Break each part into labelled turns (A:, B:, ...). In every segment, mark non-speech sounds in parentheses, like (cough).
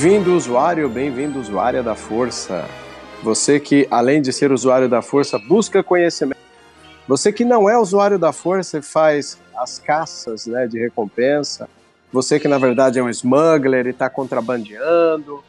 A: Bem-vindo, usuário, bem-vindo, usuária da Força. Você que, além de ser usuário da Força, busca conhecimento. Você que não é usuário da Força e faz as caças né, de recompensa. Você que, na verdade, é um smuggler e está contrabandeando.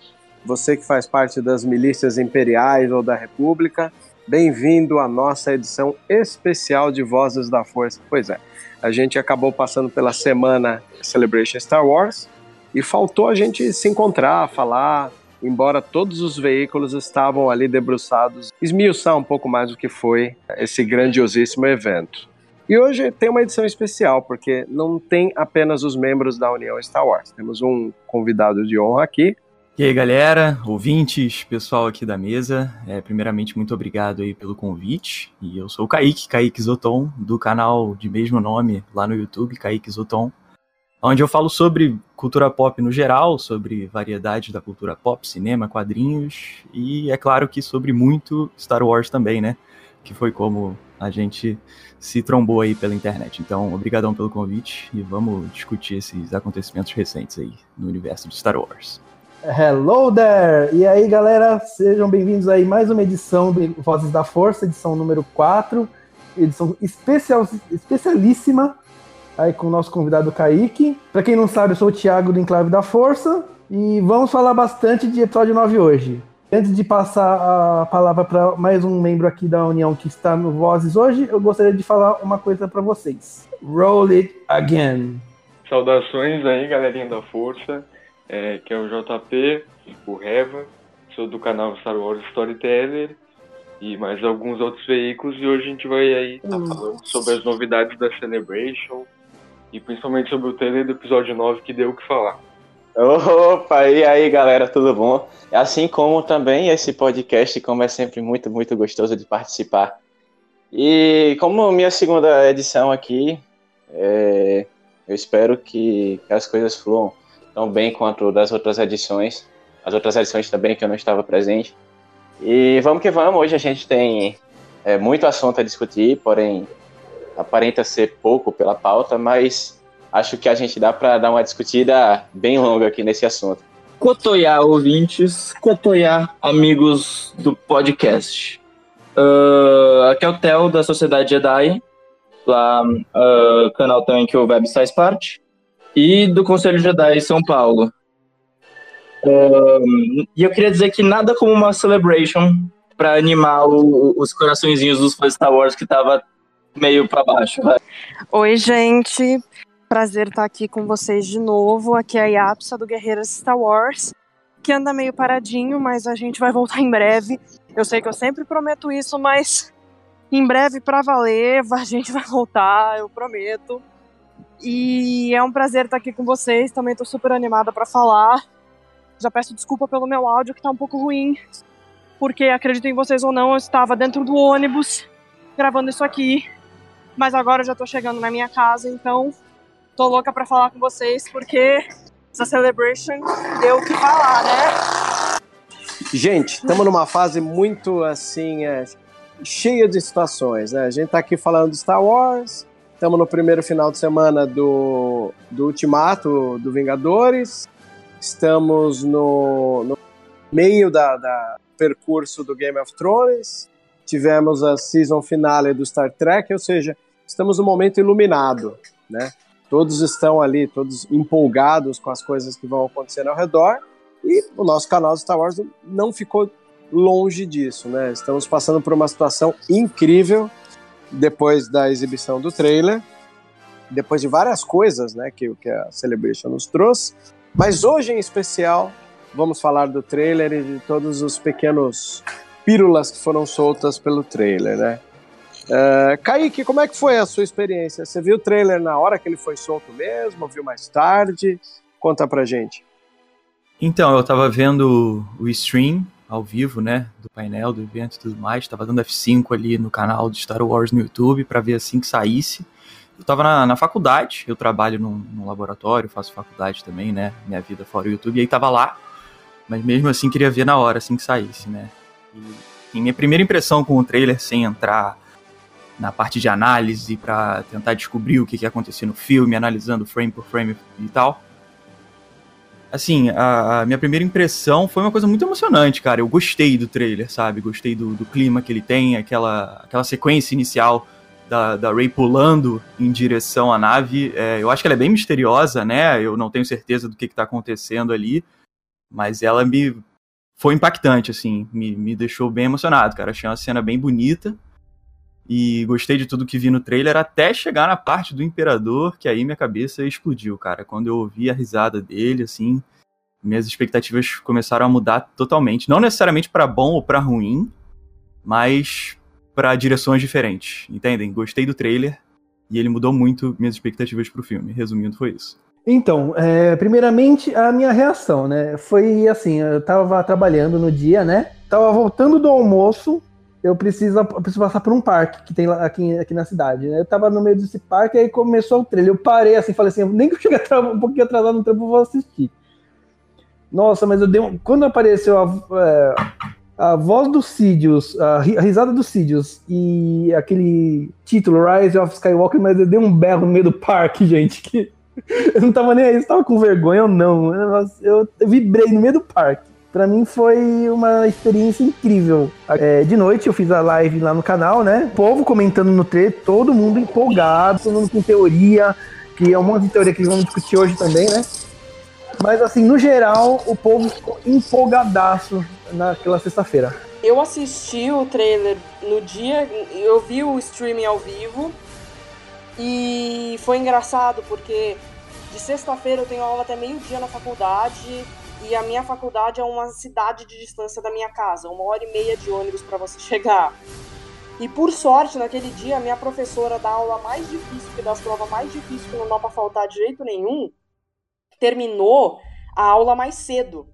A: Você que faz parte das milícias imperiais ou da República. Bem-vindo à nossa edição especial de Vozes da Força. Pois é, a gente acabou passando pela semana Celebration Star Wars e faltou a gente se encontrar, falar, embora todos os veículos estavam ali debruçados, esmiuçar um pouco mais o que foi esse grandiosíssimo evento. E hoje tem uma edição especial, porque não tem apenas os membros da União Star Wars. Temos um convidado de honra aqui,
B: e aí, galera, ouvintes, pessoal aqui da mesa, é, primeiramente, muito obrigado aí pelo convite. E eu sou o Kaique, Kaique Zoton, do canal de mesmo nome lá no YouTube, Kaique Zoton, onde eu falo sobre cultura pop no geral, sobre variedade da cultura pop, cinema, quadrinhos e, é claro, que sobre muito Star Wars também, né? Que foi como a gente se trombou aí pela internet. Então, obrigadão pelo convite e vamos discutir esses acontecimentos recentes aí no universo de Star Wars.
C: Hello there! E aí, galera, sejam bem-vindos aí mais uma edição do Vozes da Força, edição número 4, edição especial, especialíssima, aí com o nosso convidado Kaique. Para quem não sabe, eu sou o Thiago do Enclave da Força e vamos falar bastante de episódio 9 hoje. Antes de passar a palavra para mais um membro aqui da União que está no Vozes hoje, eu gostaria de falar uma coisa para vocês. Roll it again.
D: Saudações aí, galerinha da Força é, que é o JP, o Reva, sou do canal Star Wars Storyteller e mais alguns outros veículos e hoje a gente vai aí estar tá hum. falando sobre as novidades da Celebration e principalmente sobre o trailer do episódio 9 que deu o que falar.
E: Opa, e aí galera, tudo bom? Assim como também esse podcast, como é sempre muito, muito gostoso de participar. E como minha segunda edição aqui, é, eu espero que, as coisas fluam tão bem quanto das outras edições. As outras edições também que eu não estava presente. E vamos que vamos. Hoje a gente tem é, muito assunto a discutir, porém aparenta ser pouco pela pauta, mas acho que a gente dá para dar uma discutida bem longa aqui nesse assunto.
F: Cotoiar ouvintes, cotoiar amigos do podcast. Uh, aqui é o Theo da Sociedade Jedi, lá uh, canal também que o Web faz parte e do Conselho Jedi São Paulo. Um, e eu queria dizer que nada como uma celebration para animar o, os coraçõezinhos dos fãs Star Wars que tava meio para baixo. Vai.
G: Oi, gente. Prazer estar aqui com vocês de novo. Aqui é a Yapsa do Guerreiras Star Wars, que anda meio paradinho, mas a gente vai voltar em breve. Eu sei que eu sempre prometo isso, mas em breve para valer, (laughs) a gente vai voltar, eu prometo. E é um prazer estar aqui com vocês. Também estou super animada para falar. Já peço desculpa pelo meu áudio que está um pouco ruim, porque acreditem vocês ou não, eu estava dentro do ônibus gravando isso aqui. Mas agora eu já estou chegando na minha casa, então tô louca para falar com vocês porque essa celebration deu o que falar, né?
A: Gente, estamos numa fase muito assim, é, cheia de situações, né? A gente está aqui falando de Star Wars, Estamos no primeiro final de semana do, do Ultimato do Vingadores. Estamos no, no meio da, da percurso do Game of Thrones. Tivemos a season finale do Star Trek, ou seja, estamos no momento iluminado, né? Todos estão ali, todos empolgados com as coisas que vão acontecer ao redor. E o nosso canal Star Wars não ficou longe disso, né? Estamos passando por uma situação incrível depois da exibição do trailer, depois de várias coisas né, que, que a Celebration nos trouxe. Mas hoje, em especial, vamos falar do trailer e de todos os pequenos pílulas que foram soltas pelo trailer, né? Uh, Kaique, como é que foi a sua experiência? Você viu o trailer na hora que ele foi solto mesmo? Viu mais tarde? Conta pra gente.
B: Então, eu tava vendo o stream ao vivo, né, do painel, do evento e tudo mais. Tava dando F5 ali no canal de Star Wars no YouTube para ver assim que saísse. Eu tava na, na faculdade, eu trabalho num, num, laboratório, faço faculdade também, né, minha vida fora o YouTube, e aí tava lá, mas mesmo assim queria ver na hora, assim que saísse, né. E, e minha primeira impressão com o trailer, sem entrar na parte de análise para tentar descobrir o que, que ia acontecer no filme, analisando frame por frame e tal, assim, a, a, minha primeira impressão foi uma coisa muito emocionante, cara. Eu gostei do trailer, sabe? Gostei do, do clima que ele tem, aquela, aquela sequência inicial da, da Ray pulando em direção à nave. É, eu acho que ela é bem misteriosa, né? Eu não tenho certeza do que, está acontecendo ali, mas ela me foi impactante, assim, me, me deixou bem emocionado, cara. Achei uma cena bem bonita e gostei de tudo que vi no trailer até chegar na parte do Imperador, que aí minha cabeça explodiu, cara. Quando eu ouvi a risada dele, assim, minhas expectativas começaram a mudar totalmente. Não necessariamente para bom ou para ruim, mas para direções diferentes, entendem? Gostei do trailer e ele mudou muito minhas expectativas pro filme. Resumindo, foi isso.
C: Então, é, primeiramente, a minha reação, né? Foi assim, eu tava trabalhando no dia, né? Tava voltando do almoço, eu preciso, eu preciso passar por um parque que tem aqui, aqui na cidade. Né? Eu tava no meio desse parque, aí começou o trailer. Eu parei assim, falei assim, nem (laughs) que eu chegue um pouquinho atrasado no tempo, eu vou assistir. Nossa, mas eu dei um, Quando apareceu a, é, a voz do Sidious, a, risada do Sidious e aquele título, Rise of Skywalker, mas eu dei um berro no meio do parque, gente, que (laughs) eu não tava nem aí, eu tava com vergonha ou não. Eu, eu vibrei no meio do parque para mim foi uma experiência incrível. É, de noite eu fiz a live lá no canal, né? O povo comentando no trailer, todo mundo empolgado, todo mundo com teoria, que é um monte de teoria que vamos discutir hoje também, né? Mas assim, no geral, o povo ficou empolgadaço naquela sexta-feira.
H: Eu assisti o trailer no dia, eu vi o streaming ao vivo e foi engraçado porque de sexta-feira eu tenho aula até meio-dia na faculdade e a minha faculdade é uma cidade de distância da minha casa, uma hora e meia de ônibus para você (laughs) chegar. E por sorte, naquele dia, a minha professora da aula mais difícil, que das provas mais difíceis, que não dá pra faltar de jeito nenhum, terminou a aula mais cedo.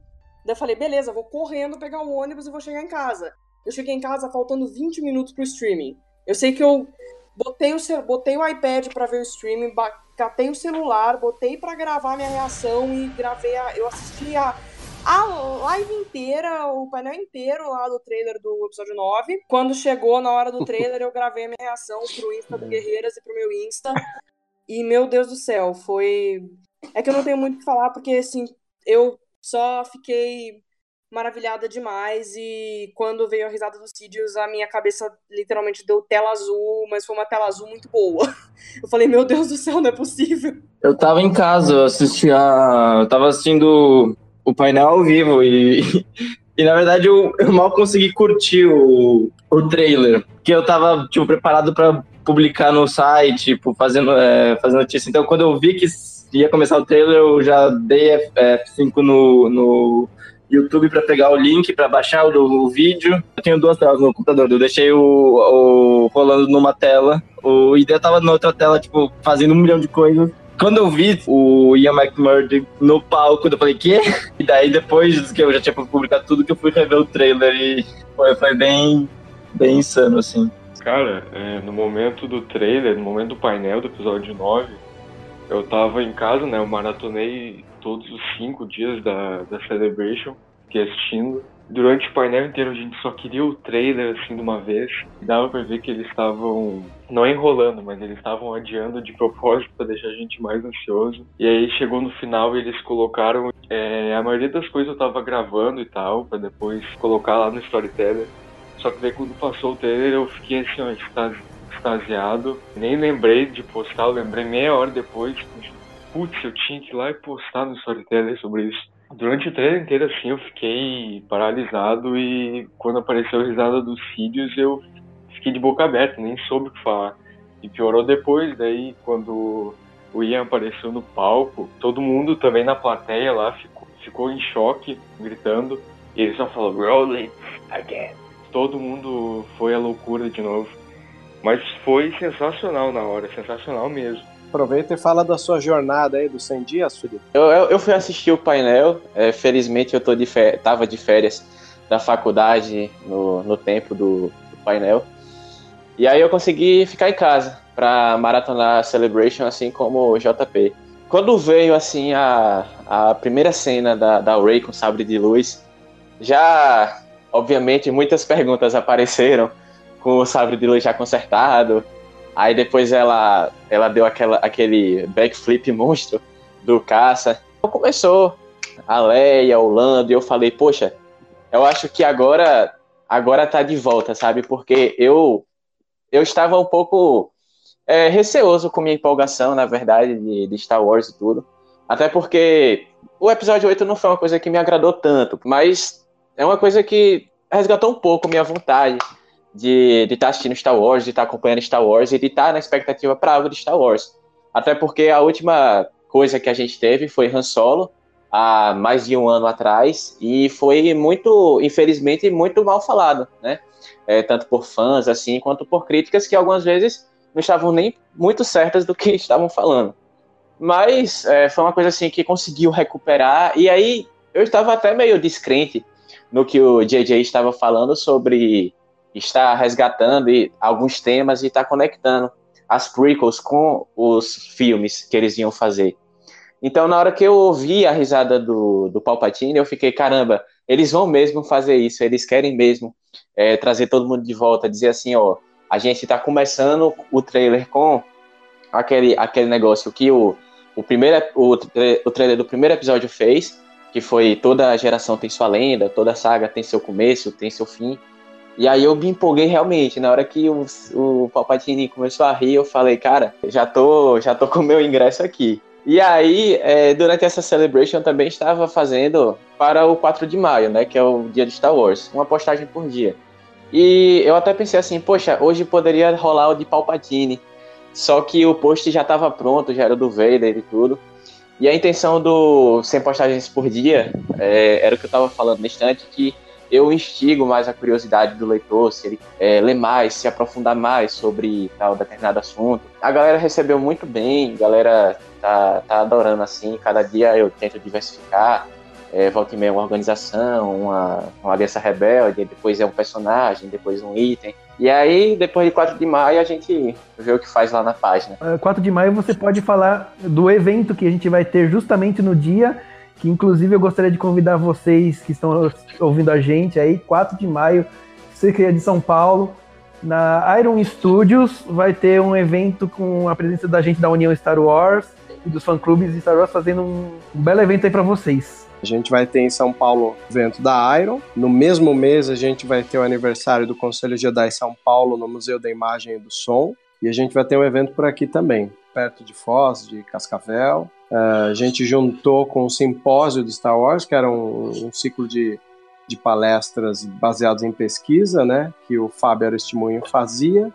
H: Daí eu falei, beleza, vou correndo pegar o ônibus e vou chegar em casa. Eu cheguei em casa faltando 20 minutos pro streaming. Eu sei que eu botei o, botei o iPad para ver o streaming, catei o celular, botei para gravar minha reação e gravei a, eu assisti a a live inteira, o painel inteiro lá do trailer do episódio 9. Quando chegou na hora do (laughs) trailer, eu gravei a minha reação pro Insta do Guerreiras e pro meu Insta. E, meu Deus do céu, foi. É que eu não tenho muito o que falar, porque, assim, eu só fiquei maravilhada demais. E quando veio a risada dos Sidious, a minha cabeça literalmente deu tela azul, mas foi uma tela azul muito boa. (laughs) Eu falei, meu Deus do céu, não é possível.
F: Eu tava em casa, eu assistia. Eu tava assistindo o painel ao vivo e. (laughs) E na verdade eu, eu mal consegui curtir o, o trailer, porque eu tava tipo, preparado para publicar no site, tipo, fazendo, é, fazendo notícia. Então quando eu vi que ia começar o trailer, eu já dei F5 no, no YouTube para pegar o link para baixar o, o, vídeo. Eu tenho duas telas no computador. Eu deixei o, o rolando numa tela. O ID tava na outra tela, tipo, fazendo um milhão de coisas. Quando eu vi o Ian McMurdy no palco, eu falei, quê? E daí, depois que eu já tinha publicado tudo, que eu fui rever o trailer e foi, foi bem, bem insano, assim.
D: Cara, é, no momento do trailer, no momento do painel do episódio 9, eu tava em casa, né? Eu maratonei todos os cinco dias da, da Celebration, que assistindo. Durante o painel inteiro a gente só queria o trailer assim de uma vez. E dava pra ver que eles estavam não enrolando, mas eles estavam adiando de propósito para deixar a gente mais ansioso. E aí chegou no final e eles colocaram é, a maioria das coisas eu tava gravando e tal, para depois colocar lá no Storyteller. Só que daí quando passou o trailer eu fiquei assim, ó, extasiado. Nem lembrei de postar, eu lembrei meia hora depois, putz, eu tinha que ir lá e postar no Storyteller sobre isso. Durante o trailer inteiro, assim, eu fiquei paralisado e quando apareceu a risada dos vídeos, eu fiquei de boca aberta, nem soube o que falar. E piorou depois, daí, quando o Ian apareceu no palco, todo mundo também na plateia lá ficou, ficou em choque, gritando, e ele só falou, roll it again. Todo mundo foi à loucura de novo. Mas foi sensacional na hora, sensacional mesmo.
A: Aproveita e fala da sua jornada aí dos 100 dias, Felipe.
E: Eu, eu, eu fui assistir o painel, é, felizmente eu tô de férias, tava de férias da faculdade no, no tempo do, do painel. E aí eu consegui ficar em casa para maratonar Celebration, assim como o JP. Quando veio assim a, a primeira cena da, da Ray com sabre de luz, já obviamente muitas perguntas apareceram com o sabre de luz já consertado, Aí depois ela, ela deu aquela, aquele backflip monstro do caça. Então começou a Leia, o Lando, e eu falei, poxa, eu acho que agora agora tá de volta, sabe? Porque eu eu estava um pouco é, receoso com minha empolgação, na verdade, de, de Star Wars e tudo. Até porque o episódio 8 não foi uma coisa que me agradou tanto, mas é uma coisa que resgatou um pouco minha vontade de estar tá assistindo Star Wars, de estar tá acompanhando Star Wars e de estar tá na expectativa para algo de Star Wars. Até porque a última coisa que a gente teve foi Han Solo, há mais de um ano atrás, e foi muito, infelizmente, muito mal falado, né? É, tanto por fãs, assim, quanto por críticas que algumas vezes não estavam nem muito certas do que (laughs) estavam falando. Mas é, foi uma coisa assim que conseguiu recuperar, e aí eu estava até meio descrente no que o JJ estava falando sobre estar resgatando alguns temas e estar conectando as prequels com os filmes que eles iam fazer. Então, na hora que eu ouvi a risada do, do Palpatine, eu fiquei, caramba, eles vão mesmo fazer isso, eles querem mesmo é, trazer todo mundo de volta, dizer assim, ó, a gente está começando o trailer com aquele, aquele negócio que o, o, primeiro, o, o trailer do primeiro episódio fez, que foi toda geração tem sua lenda, toda saga tem seu começo, tem seu fim. E aí eu me empolguei realmente. Na hora que o, o Palpatine começou a rir, eu falei, cara, já tô, já tô com o meu ingresso aqui. E aí, é, durante essa celebration, eu também estava fazendo para o 4 de maio, né? Que é o dia de Star Wars, uma postagem por dia. E eu até pensei assim, poxa, hoje poderia rolar o de Palpatine. Só que o post já estava pronto, já era do Vader e tudo. E a intenção do 100 postagens por dia é, era o que eu estava falando no instante, que eu instigo mais a curiosidade do leitor, se ele é, ler mais, se aprofundar mais sobre tal determinado assunto. A galera recebeu muito bem, a galera tá, tá adorando assim, cada dia eu tento diversificar, é, volta e meia uma organização, uma, uma aliança rebelde, depois é um personagem, depois um item. E aí, depois de 4 de maio, a gente vê o que faz lá na página.
C: 4 de maio você pode falar do evento que a gente vai ter justamente no dia, que inclusive eu gostaria de convidar vocês que estão ouvindo a gente aí, 4 de maio, cerca de São Paulo, na Iron Studios, vai ter um evento com a presença da gente da União Star Wars e dos fã-clubes de Star Wars fazendo um, um belo evento aí para vocês.
A: A gente vai ter em São Paulo o evento da Iron. No mesmo mês, a gente vai ter o aniversário do Conselho Jedi São Paulo no Museu da Imagem e do Som. E a gente vai ter um evento por aqui também, perto de Foz, de Cascavel. Uh, a gente juntou com o simpósio de Star Wars, que era um, um ciclo de, de palestras baseadas em pesquisa, né? Que o Fábio Aristimunho fazia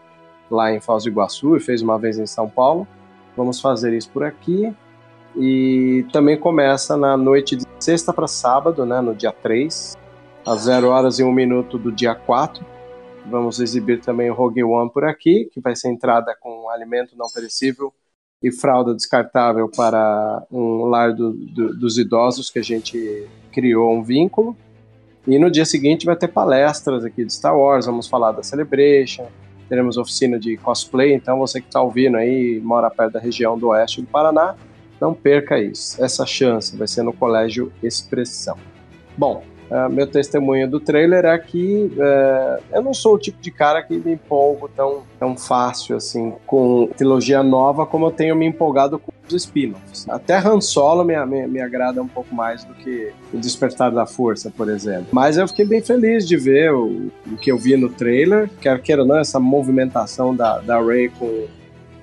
A: lá em Foz do Iguaçu e fez uma vez em São Paulo. Vamos fazer isso por aqui. E também começa na noite de sexta para sábado, né, no dia 3, às 0 horas e 1 minuto do dia 4. Vamos exibir também o Rogue One por aqui, que vai ser entrada com alimento não perecível e fralda descartável para um lar do, do, dos idosos que a gente criou um vínculo. E no dia seguinte vai ter palestras aqui de Star Wars, vamos falar da Celebration, teremos oficina de cosplay, então você que está ouvindo aí, mora perto da região do oeste do Paraná, não perca isso, essa chance, vai ser no Colégio Expressão. Bom, uh, meu testemunho do trailer é que uh, eu não sou o tipo de cara que me empolgo tão, tão fácil assim com trilogia nova como eu tenho me empolgado com os spin-offs. Até Han Solo me, me, me, agrada um pouco mais do que o Despertar da Força, por exemplo. Mas eu fiquei bem feliz de ver o, o que eu vi no trailer, quer queira ou não, essa movimentação da, da Rey com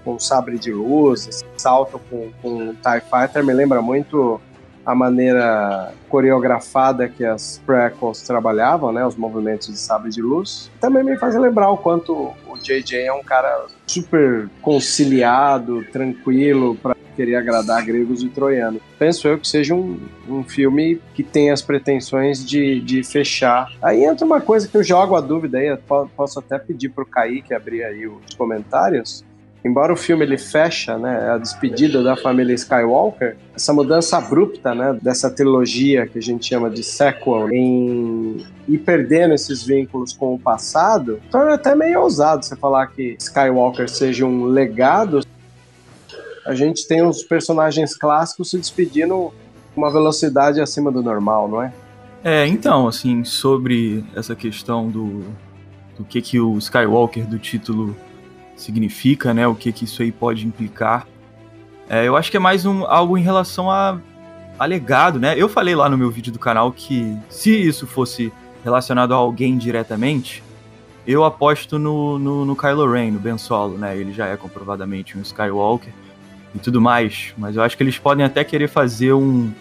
A: com sabre de luz, esse salto com, com TIE Fighter me lembra muito a maneira coreografada que as prequels trabalhavam, né, os movimentos de sabre de luz. Também me faz lembrar o quanto o JJ é um cara super conciliado, tranquilo para querer agradar gregos e troianos. Penso eu que seja um, um filme que tem as pretensões de, de fechar. Aí entra uma coisa que eu jogo a dúvida aí, posso até pedir para o Kaique abrir aí os comentários embora o filme ele fecha, né, a despedida da família Skywalker, essa mudança abrupta, né, dessa trilogia que a gente chama de sequel em ir perdendo esses vínculos com o passado, torna até meio ousado você falar que Skywalker seja um legado. A gente tem os personagens clássicos se despedindo uma velocidade acima do normal, não é?
B: É, então, assim, sobre essa questão do, do que que o Skywalker do título significa, né? O que, que isso aí pode implicar. É, eu acho que é mais um, algo em relação a alegado, né? Eu falei lá no meu vídeo do canal que se isso fosse relacionado a alguém diretamente, eu aposto no, no, no Kylo Ren, no Ben Solo, né? Ele já é comprovadamente um Skywalker e tudo mais, mas eu acho que eles podem até querer fazer um,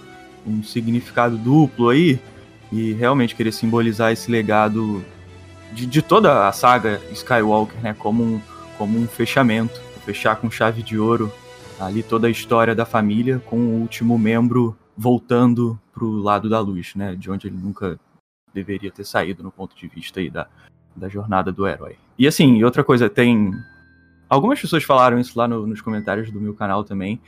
B: um significado duplo aí e realmente querer simbolizar esse legado de, de toda a saga Skywalker, né? Como um, como um fechamento, fechar com chave de ouro ali toda a história da família com o último membro voltando pro lado da luz, né? De onde ele nunca deveria ter saído no ponto de vista aí da, da jornada do herói. E assim, outra coisa, tem. Algumas pessoas falaram isso lá no, nos comentários do meu canal também,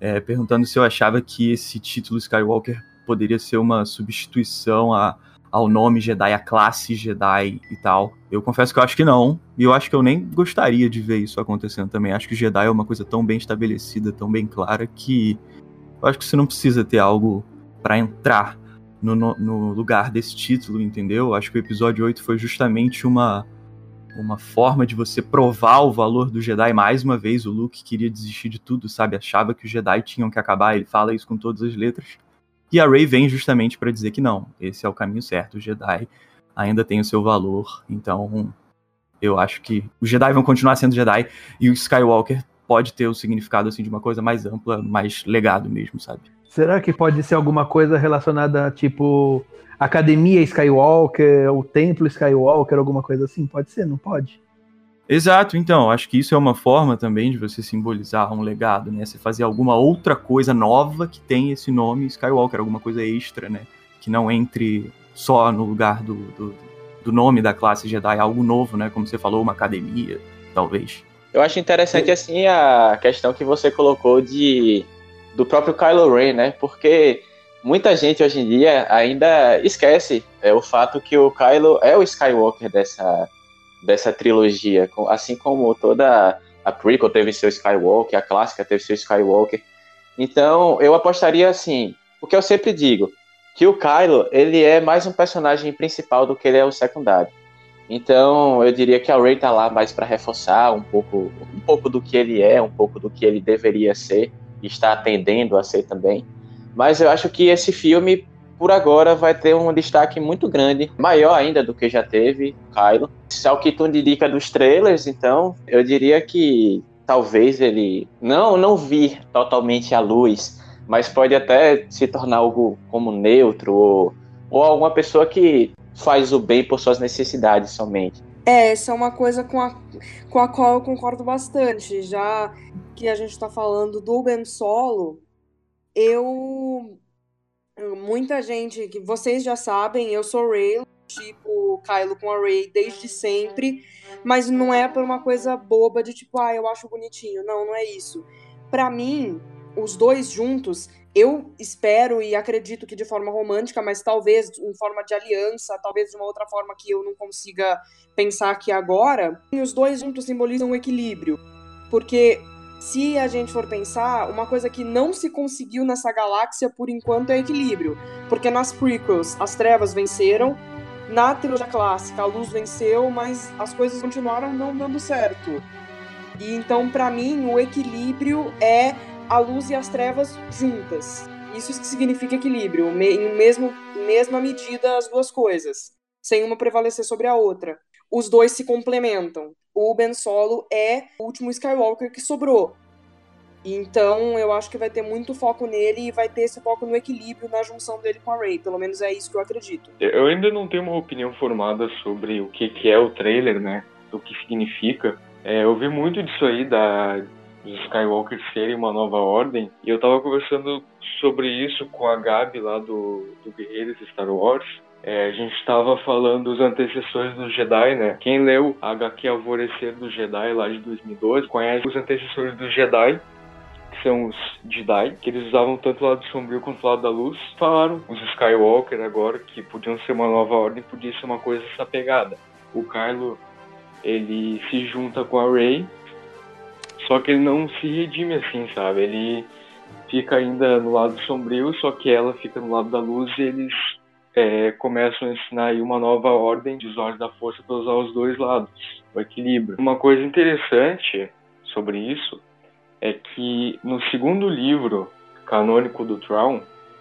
B: é, perguntando se eu achava que esse título Skywalker poderia ser uma substituição a, ao nome Jedi, a classe Jedi e tal. Eu confesso que eu acho que não, e eu acho que eu nem gostaria de ver isso acontecendo também. Acho que Jedi é uma coisa tão bem estabelecida, tão bem clara, que eu acho que você não precisa ter algo para entrar no, no, no, lugar desse título, entendeu? Acho que o episódio 8 foi justamente uma, uma forma de você provar o valor do Jedi mais uma vez. O Luke queria desistir de tudo, sabe? Achava que os Jedi tinham que acabar, ele fala isso com todas as letras. E a Rey vem justamente para dizer que não, esse é o caminho certo. O Jedi ainda tem o seu valor, então eu acho que os Jedi vão continuar sendo Jedi e o Skywalker pode ter o significado assim de uma coisa mais ampla, mais legado mesmo, sabe?
C: Será que pode ser alguma coisa relacionada a tipo Academia Skywalker, o Templo Skywalker, alguma coisa assim? Pode ser, não pode?
B: Exato, então, acho que isso é uma forma também de você simbolizar um legado, né? Você fazer alguma outra coisa nova que tem esse nome Skywalker, alguma coisa extra, né? Que não entre só no lugar do, do, do nome da classe Jedi, algo novo, né? Como você falou, uma academia, talvez.
E: Eu acho interessante, assim, a questão que você colocou de do próprio Kylo Ren, né? Porque muita gente hoje em dia ainda esquece é, o fato que o Kylo é o Skywalker dessa, dessa trilogia, assim como toda a prequel teve seu Skywalker, a clássica teve seu Skywalker. Então, eu apostaria assim, o que eu sempre digo, que o Kylo, ele é mais um personagem principal do que ele é o secundário. Então, eu diria que a Rey tá lá mais para reforçar um pouco, um pouco do que ele é, um pouco do que ele deveria ser está atendendo a ser também. Mas eu acho que esse filme, por agora, vai ter um destaque muito grande, maior ainda do que já teve Kylo. Ao que tu indica dos trailers, então, eu diria que talvez ele não não vir totalmente à luz, mas pode até se tornar algo como neutro ou, ou alguma pessoa que faz o bem por suas necessidades somente.
H: É, essa é uma coisa com a, com a qual eu concordo bastante. Já que a gente está falando do Ben Solo, eu. Muita gente, que vocês já sabem, eu sou Ray, tipo Kylo com a Ray desde sempre, mas não é por uma coisa boba de tipo, ah, eu acho bonitinho. Não, não é isso. Para mim, os dois juntos, eu espero e acredito que de forma romântica, mas talvez em forma de aliança, talvez de uma outra forma que eu não consiga pensar aqui agora, os dois juntos simbolizam o equilíbrio. Porque se a gente for pensar, uma coisa que não se conseguiu nessa galáxia por enquanto é equilíbrio. Porque nas prequels as trevas venceram, na trilogia clássica a luz venceu, mas as coisas continuaram não dando certo. E então, para mim, o equilíbrio é a luz e as trevas juntas. Isso significa equilíbrio, em mesmo, mesma medida as duas coisas, sem uma prevalecer sobre a outra. Os dois se complementam. O Ben Solo é o último Skywalker que sobrou. Então, eu acho que vai ter muito foco nele e vai ter esse foco no equilíbrio na junção dele com a Rey. Pelo menos é isso que eu acredito.
D: Eu ainda não tenho uma opinião formada sobre o que, que é o trailer, né? O que significa. É, eu vi muito disso aí da, dos Skywalker serem uma nova ordem. E eu tava conversando sobre isso com a Gabi lá do, do Guerreiros Star Wars. É, a gente estava falando dos antecessores do Jedi, né? Quem leu a HQ Alvorecer do Jedi lá de 2012 conhece os antecessores do Jedi, que são os Jedi, que eles usavam tanto o lado sombrio quanto o lado da luz. Falaram os Skywalker agora que podiam ser uma nova ordem, podia ser uma coisa essa pegada. O Kylo ele se junta com a Rey só que ele não se redime assim, sabe? Ele fica ainda no lado sombrio, só que ela fica no lado da luz e eles é, começam a ensinar aí uma nova ordem de ordens da força para usar os dois lados, o equilíbrio. Uma coisa interessante sobre isso é que no segundo livro canônico do Traum,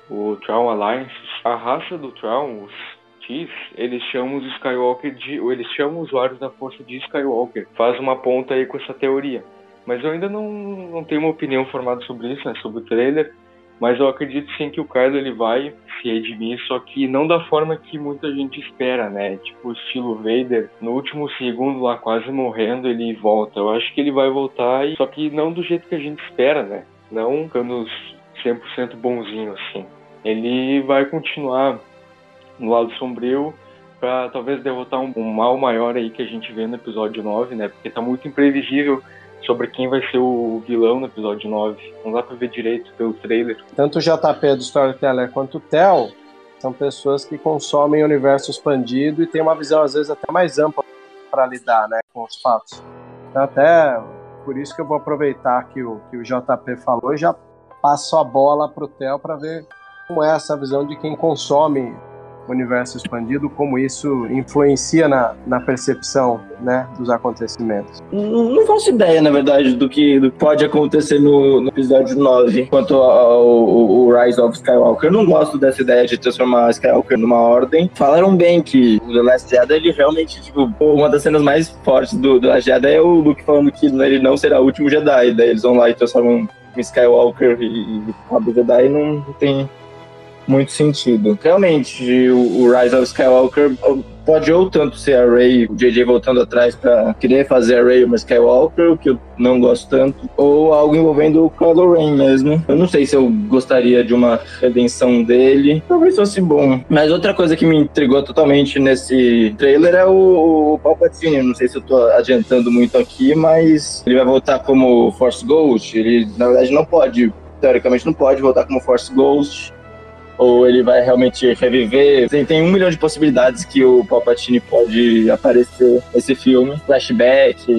D: o Traum Alliance, a raça do Traum, os Tis, eles chamam os Skywalker de. ou eles chamam os usuários da força de Skywalker. Faz uma ponta aí com essa teoria. Mas eu ainda não, não tenho uma opinião formada sobre isso, né, sobre o trailer. Mas eu acredito sim que o Kylo ele vai se redimir, só que não da forma que muita gente espera, né? Tipo, estilo Vader, no último segundo lá quase morrendo, ele volta. Eu acho que ele vai voltar, só que não do jeito que a gente espera, né? Não ficando 100% bonzinho assim. Ele vai continuar no lado sombrio para talvez derrotar um, um mal maior aí que a gente vê no episódio 9, né? Porque tá muito imprevisível sobre quem vai ser o vilão no episódio 9. Não dá pra ver direito pelo trailer.
A: Tanto o JP do Storyteller quanto o Theo são pessoas que consomem o universo expandido e têm uma visão, às vezes, até mais ampla para lidar né, com os fatos. Então, até por isso que eu vou aproveitar que o, que o JP falou e já passo a bola para o Theo para ver como é essa visão de quem consome universo expandido, como isso influencia na, na percepção né, dos acontecimentos.
F: Não, não faço ideia, na verdade, do que, do que pode acontecer no, no episódio 9 quanto ao, ao, ao, Rise of Skywalker. Eu não gosto dessa ideia de transformar Skywalker numa ordem. Falaram bem que o The Last Jedi, ele realmente, tipo, uma das cenas mais fortes do The Last Jedi é o Luke falando que ele não será o último Jedi. Daí eles vão lá e transformam Skywalker e, e o Jedi não tem muito sentido. Realmente, o, Rise of Skywalker pode ou tanto ser a Rey, o JJ voltando atrás para querer fazer a Rey uma Skywalker, o que eu não gosto tanto, ou algo envolvendo o Kylo Ren mesmo. Eu não sei se eu gostaria de uma redenção dele, talvez fosse bom. Mas outra coisa que me intrigou totalmente nesse trailer é o, o Palpatine. Não sei se eu tô adiantando muito aqui, mas ele vai voltar como Force Ghost. Ele, na verdade, não pode teoricamente não pode voltar como Force Ghost ou ele vai realmente reviver. Tem, tem um milhão de possibilidades que o Palpatine pode aparecer nesse filme, flashback.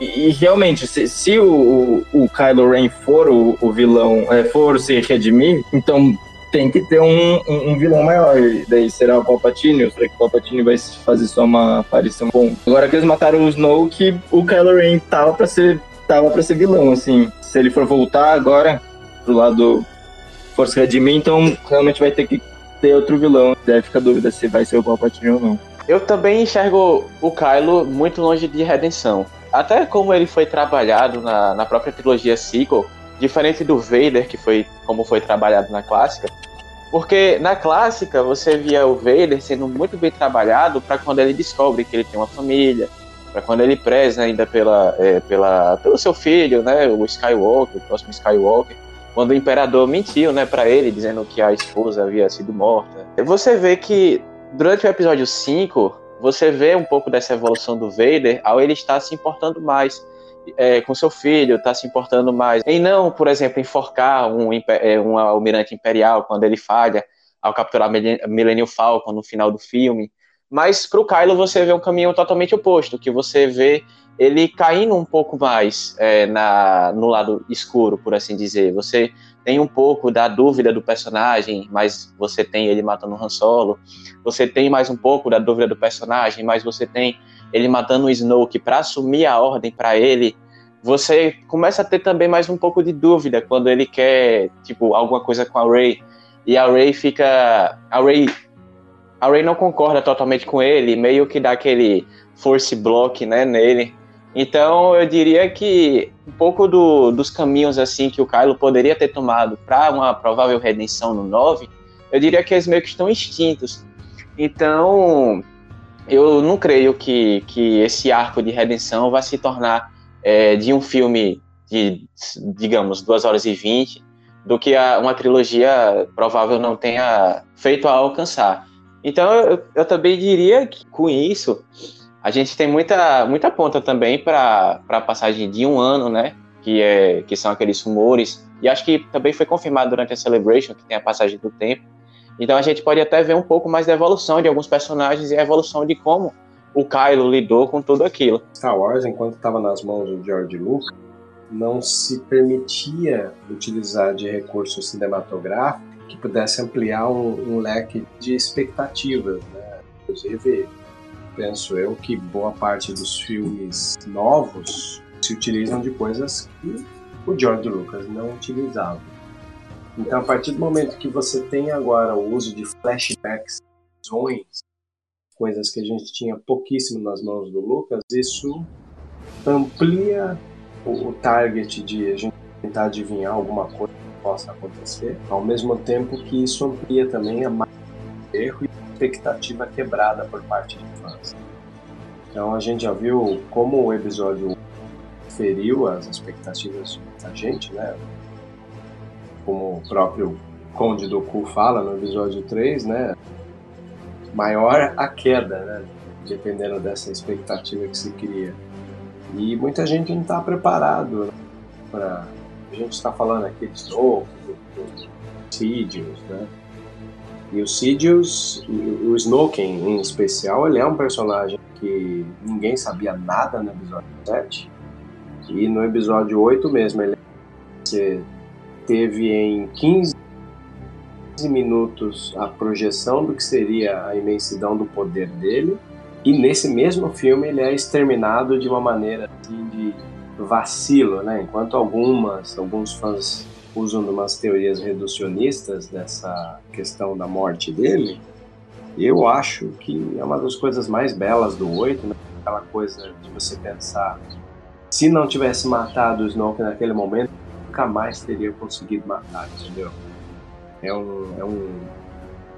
F: E, e realmente, se, se o, o, Kylo Ren for o, o vilão, é, for se redimir, então tem que ter um, um, um, vilão maior. Daí será o Palpatine, ou será que o Palpatine vai fazer só uma aparição bom? Agora que eles mataram o Snoke, o Kylo Ren tava pra ser, tava pra ser vilão, assim. Se ele for voltar agora pro lado Força Redimir, então realmente vai ter que ter outro vilão. Deve ficar dúvida se vai ser o Palpatine ou não.
E: Eu também enxergo o Kylo muito longe de redenção. Até como ele foi trabalhado na, na própria trilogia sequel, diferente do Vader, que foi como foi trabalhado na clássica, porque na clássica você via o Vader sendo muito bem trabalhado para quando ele descobre que ele tem uma família, para quando ele preza ainda pela, é, pela, pelo seu filho, né, o Skywalker, o próximo Skywalker quando o imperador mentiu, né, para ele, dizendo que a esposa havia sido morta. Você vê que durante o episódio 5, você vê um pouco dessa evolução do Vader ao ele estar se importando mais é, com seu filho, está se importando mais em não, por exemplo, enforcar um, é, um almirante imperial quando ele falha ao capturar Millennium Falcon no final do filme. Mas para o Kylo você vê um caminho totalmente oposto, que você vê ele caindo um pouco mais é, na, no lado escuro, por assim dizer. Você tem um pouco da dúvida do personagem, mas você tem ele matando o Han Solo. Você tem mais um pouco da dúvida do personagem, mas você tem ele matando o Snoke para assumir a ordem para ele. Você começa a ter também mais um pouco de dúvida quando ele quer, tipo, alguma coisa com a Rey. E a Rey fica. A Rey. A Rey não concorda totalmente com ele, meio que dá aquele force block, né, nele. Então eu diria que um pouco do, dos caminhos assim que o Kylo poderia ter tomado para uma provável redenção no 9, eu diria que eles meio que estão extintos. Então eu não creio que, que esse arco de redenção vai se tornar é, de um filme de, digamos, 2 horas e 20, do que a, uma trilogia provável não tenha feito a alcançar. Então eu, eu também diria que com isso a gente tem muita, muita ponta também para a passagem de um ano, né? Que, é, que são aqueles rumores. E acho que também foi confirmado durante a Celebration, que tem a passagem do tempo. Então a gente pode até ver um pouco mais da evolução de alguns personagens e a evolução de como o Kylo lidou com tudo aquilo.
A: Star Wars, enquanto estava nas mãos do George Lucas, não se permitia utilizar de recurso cinematográfico que pudesse ampliar um, um leque de expectativas, né? Inclusive, penso eu que boa parte dos filmes novos se utilizam de coisas que o George Lucas não utilizava. Então, a partir do momento que você tem agora o uso de flashbacks, visões, coisas que a gente tinha pouquíssimo nas mãos do Lucas, isso amplia o, target de a gente tentar adivinhar alguma coisa que possa acontecer, ao mesmo tempo que isso amplia também a margem de erro e expectativa quebrada por parte de fãs. Então a gente já viu como o episódio feriu as expectativas da gente, né? Como o próprio Conde do Cu fala no episódio 3, né? Maior a queda, né? Dependendo dessa expectativa que se cria. E muita gente não está preparado né? para. A gente está falando aqui de Snoke, do, do Sidious, né? E o Sidious, o Snoke em especial, ele é um personagem que ninguém sabia nada no episódio 7. E no episódio 8 mesmo, ele teve em 15 minutos a projeção do que seria a imensidão do poder dele. E nesse mesmo filme ele é exterminado de uma maneira assim, de vacilo, né? Enquanto algumas, alguns fãs usam umas teorias reducionistas dessa questão da morte dele, eu acho que é uma das coisas mais belas do 8, né? aquela coisa de você pensar se não tivesse matado o Snoke naquele momento, nunca mais teria conseguido matar, entendeu? É um, é um,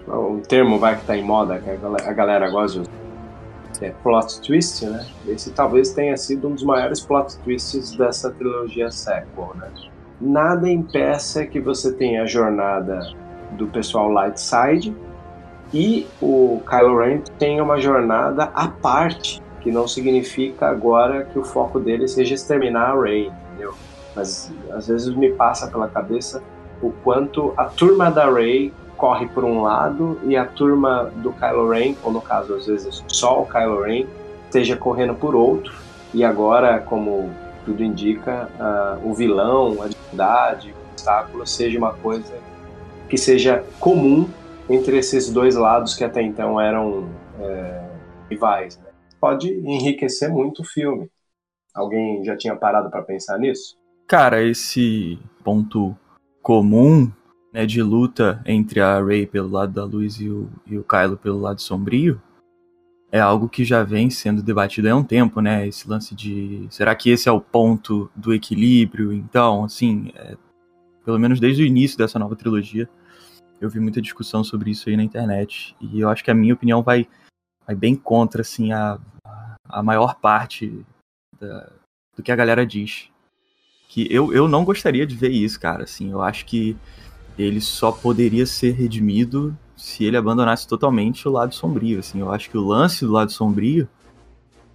A: é um termo vai que tá em moda, que a galera gosta de usar. É plot twist, né? Esse talvez tenha sido um dos maiores plot twists dessa trilogia sequel, né? Nada impeça que você tenha a jornada do pessoal Light Side e o Kylo Ren tenha uma jornada à parte que não significa agora que o foco dele seja exterminar a Rey, entendeu? Mas às vezes me passa pela cabeça o quanto a turma da Rey corre por um lado e a turma do Kylo Ren, ou no caso às vezes só o Kylo Ren, esteja correndo por outro. E agora, como tudo indica, uh, o vilão, a dificuldade, o obstáculo seja uma coisa que seja comum entre esses dois lados que até então eram é, rivais. Né? pode enriquecer muito o filme. Alguém já tinha parado para pensar nisso?
B: Cara, esse ponto comum né, de luta entre a Rey pelo lado da luz e o, e o Kylo pelo lado sombrio é algo que já vem sendo debatido há um tempo, né? Esse lance de será que esse é o ponto do equilíbrio? Então, assim, é, pelo menos desde o início dessa nova trilogia, eu vi muita discussão sobre isso aí na internet e eu acho que a minha opinião vai vai bem contra assim a, a maior parte da, do que a galera diz. Que eu, eu não gostaria de ver isso, cara. Assim, eu acho que ele só poderia ser redimido se ele abandonasse totalmente o lado sombrio. Assim, eu acho que o lance do lado sombrio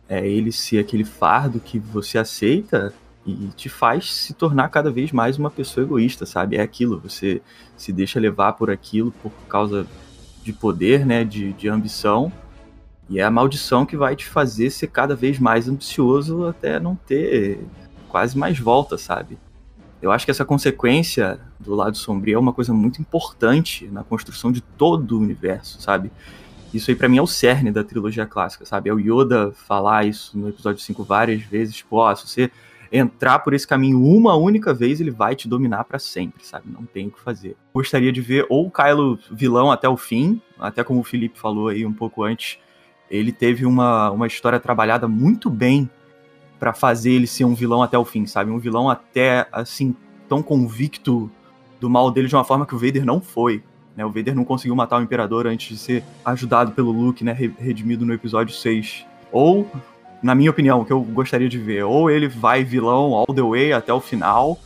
B: é ele ser aquele fardo que você aceita e te faz se tornar cada vez mais uma pessoa egoísta, sabe? É aquilo, você se deixa levar por aquilo por causa de poder, né, de, de ambição, e é a maldição que vai te fazer ser cada vez mais ambicioso até não ter quase mais volta, sabe? Eu acho que essa consequência do lado sombrio é uma coisa muito importante na construção de todo o universo, sabe? Isso aí para mim é o cerne da trilogia clássica, sabe? É o Yoda falar isso no episódio 5 várias vezes, tipo, ó, oh, se você entrar por esse caminho uma única vez, ele vai te dominar para sempre, sabe? Não tem o que fazer. Gostaria de ver ou o Kylo vilão até o fim, até como o Felipe falou aí um pouco antes, ele teve uma, uma história trabalhada muito bem para fazer ele ser um vilão até o fim, sabe? Um vilão até, assim, tão convicto do mal dele de uma forma que o Vader não foi. Né? O Vader não conseguiu matar o Imperador antes de ser ajudado pelo Luke, né? Redimido no episódio 6. Ou, na minha opinião, que eu gostaria de ver, ou ele vai vilão all the way até o final,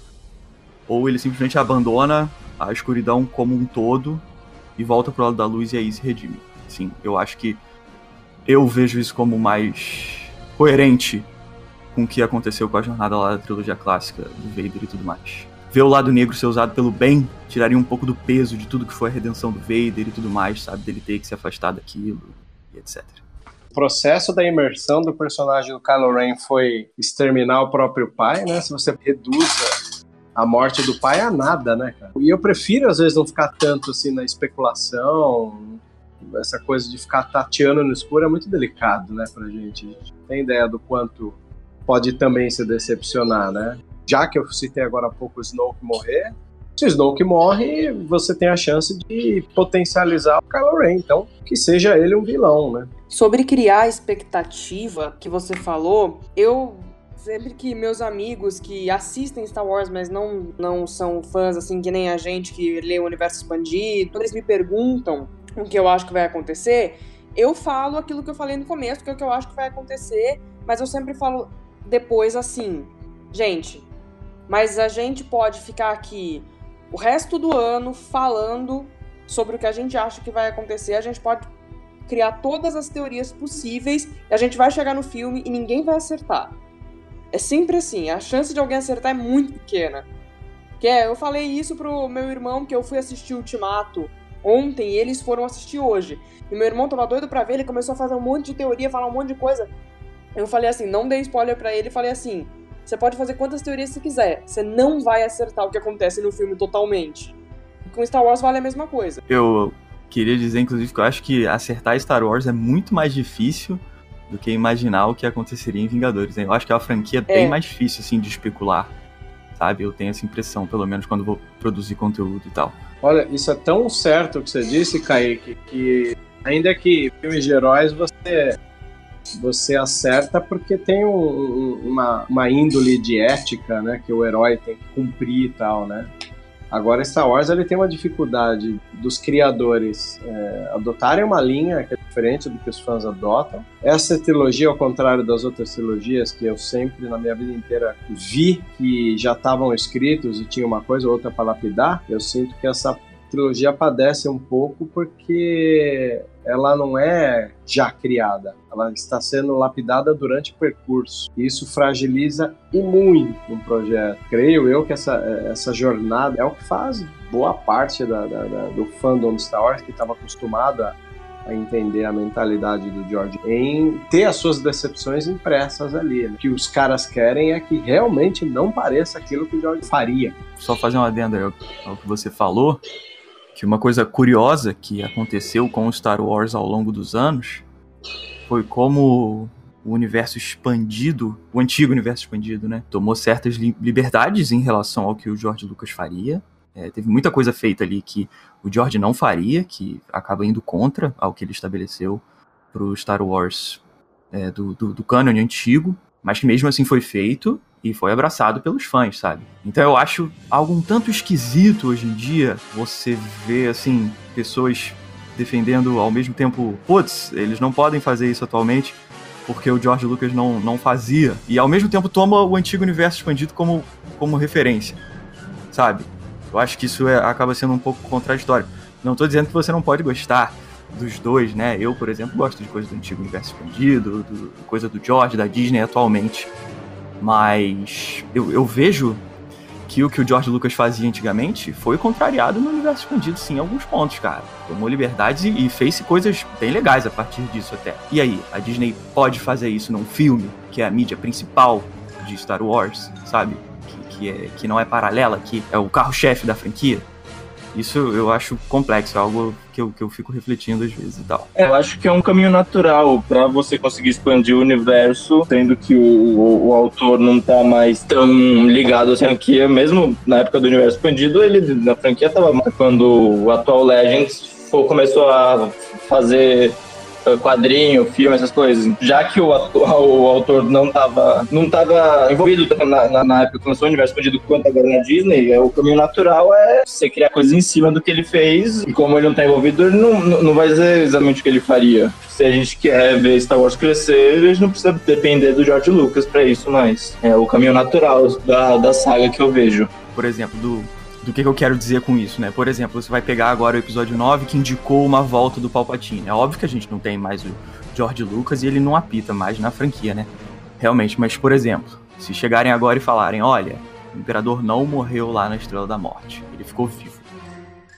B: ou ele simplesmente abandona a escuridão como um todo e volta pro lado da luz e aí se redime. Sim, eu acho que eu vejo isso como mais coerente com o que aconteceu com a jornada lá da trilogia clássica do Vader e tudo mais. Ver o lado negro ser usado pelo bem tiraria um pouco do peso de tudo que foi a redenção do Vader e tudo mais, sabe? Dele ter que se afastar daquilo e etc.
A: O processo da imersão do personagem do Kylo Ren foi exterminar o próprio pai, né? Se você reduz a morte do pai a nada, né, cara? E eu prefiro, às vezes, não ficar tanto assim na especulação, essa coisa de ficar tateando no escuro é muito delicado, né, pra gente. A gente tem ideia do quanto pode também se decepcionar, né? Já que eu citei agora há pouco o Snoke morrer, Se o Snoke morre, você tem a chance de potencializar o Kylo Ren. Então, que seja ele um vilão, né?
H: Sobre criar expectativa que você falou, eu sempre que meus amigos que assistem Star Wars, mas não, não são fãs assim que nem a gente que lê o universo expandido, eles me perguntam o que eu acho que vai acontecer, eu falo aquilo que eu falei no começo, que é o que eu acho que vai acontecer, mas eu sempre falo depois assim, gente, mas a gente pode ficar aqui o resto do ano falando sobre o que a gente acha que vai acontecer, a gente pode criar todas as teorias possíveis e a gente vai chegar no filme e ninguém vai acertar. É sempre assim, a chance de alguém acertar é muito pequena. Que é, eu falei isso pro meu irmão que eu fui assistir Ultimato ontem e eles foram assistir hoje. E meu irmão tava doido pra ver, ele começou a fazer um monte de teoria, falar um monte de coisa. Eu falei assim, não dei spoiler para ele, falei assim, você pode fazer quantas teorias você quiser, você não vai acertar o que acontece no filme totalmente. Com Star Wars vale a mesma coisa.
B: Eu queria dizer, inclusive, que eu acho que acertar Star Wars é muito mais difícil do que imaginar o que aconteceria em Vingadores. Eu acho que é uma franquia é. bem mais difícil, assim, de especular, sabe? Eu tenho essa impressão, pelo menos quando vou produzir conteúdo e tal.
A: Olha, isso é tão certo o que você disse, Kaique, que ainda que filmes de heróis você você acerta porque tem um, uma, uma índole de ética, né, que o herói tem que cumprir e tal, né? Agora, Star Wars ele tem uma dificuldade dos criadores é, adotarem uma linha que é diferente do que os fãs adotam. Essa trilogia, ao contrário das outras trilogias que eu sempre, na minha vida inteira, vi que já estavam escritos e tinha uma coisa ou outra para lapidar, eu sinto que essa trilogia padece um pouco porque ela não é já criada, ela está sendo lapidada durante o percurso. E isso fragiliza e muito um projeto. Creio eu que essa, essa jornada é o que faz boa parte da, da, da, do fandom de Star Wars que estava acostumado a, a, entender a mentalidade do George em ter as suas decepções impressas ali. Né? O que os caras querem é que realmente não pareça aquilo que o George faria.
B: Só fazer uma adenda ao, ao que você falou que uma coisa curiosa que aconteceu com o Star Wars ao longo dos anos foi como o universo expandido, o antigo universo expandido, né, tomou certas li liberdades em relação ao que o George Lucas faria. É, teve muita coisa feita ali que o George não faria, que acaba indo contra ao que ele estabeleceu para o Star Wars é, do, do, do canon antigo, mas que mesmo assim foi feito e foi abraçado pelos fãs, sabe? Então eu acho algo um tanto esquisito hoje em dia você ver, assim, pessoas defendendo ao mesmo tempo, putz, eles não podem fazer isso atualmente porque o George Lucas não, não fazia, e ao mesmo tempo toma o antigo universo expandido como, como referência, sabe? Eu acho que isso é, acaba sendo um pouco contraditório. Não tô dizendo que você não pode gostar dos dois, né? Eu, por exemplo, gosto de coisa do antigo universo expandido, do, coisa do George, da Disney atualmente. Mas eu, eu vejo que o que o George Lucas fazia antigamente foi contrariado no universo expandido, sim, em alguns pontos, cara. Tomou liberdades e, e, fez coisas bem legais a partir disso até. E aí, a Disney pode fazer isso num filme, que é a mídia principal de Star Wars, sabe? Que, que, é, que não é paralela, que é o carro-chefe da franquia? Isso eu acho complexo, é algo que eu, que eu fico refletindo às vezes e tal.
F: É, eu acho que é um caminho natural para você conseguir expandir o universo, sendo que o, o, o, autor não tá mais tão ligado à franquia, mesmo na época do universo expandido, ele na franquia tava quando o atual Legends começou a fazer quadrinho, filme, essas coisas. Já que o, (laughs) o autor não estava não tava envolvido na, na, na época que lançou o universo expandido quanto agora na Disney, é, o caminho natural é você criar coisas em cima do que ele fez. E como ele não está envolvido, ele não, não vai dizer exatamente o que ele faria. Se a gente quer ver Star Wars crescer, a gente não precisa depender do George Lucas para isso mais. É o caminho natural da, da saga que eu vejo.
B: Por exemplo, do do que, que, eu quero dizer com isso, né? Por exemplo, você vai pegar agora o episódio 9 que indicou uma volta do Palpatine. É óbvio que a gente não tem mais o George Lucas e ele não apita mais na franquia, né? Realmente, mas por exemplo, se chegarem agora e falarem, olha, o Imperador não morreu lá na Estrela da Morte, ele ficou vivo.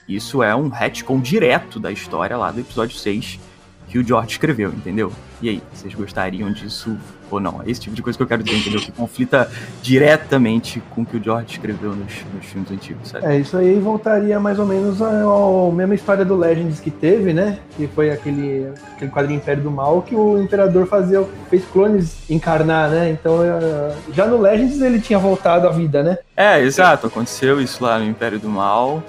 B: Isso é um retcon direto da história lá do episódio 6, que o George escreveu, entendeu? E aí, vocês gostariam disso ou não? É esse tipo de coisa que eu quero dizer, entendeu? Que conflita diretamente com o que o George escreveu nos, nos filmes antigos, sabe?
C: É, isso aí voltaria mais ou menos à mesma história do Legends que teve, né? Que foi aquele, aquele quadrinho Império do Mal que o Imperador fazia, fez clones encarnar, né? Então, é, já no Legends ele tinha voltado à vida, né?
B: É, exato. Aconteceu isso lá no Império do Mal.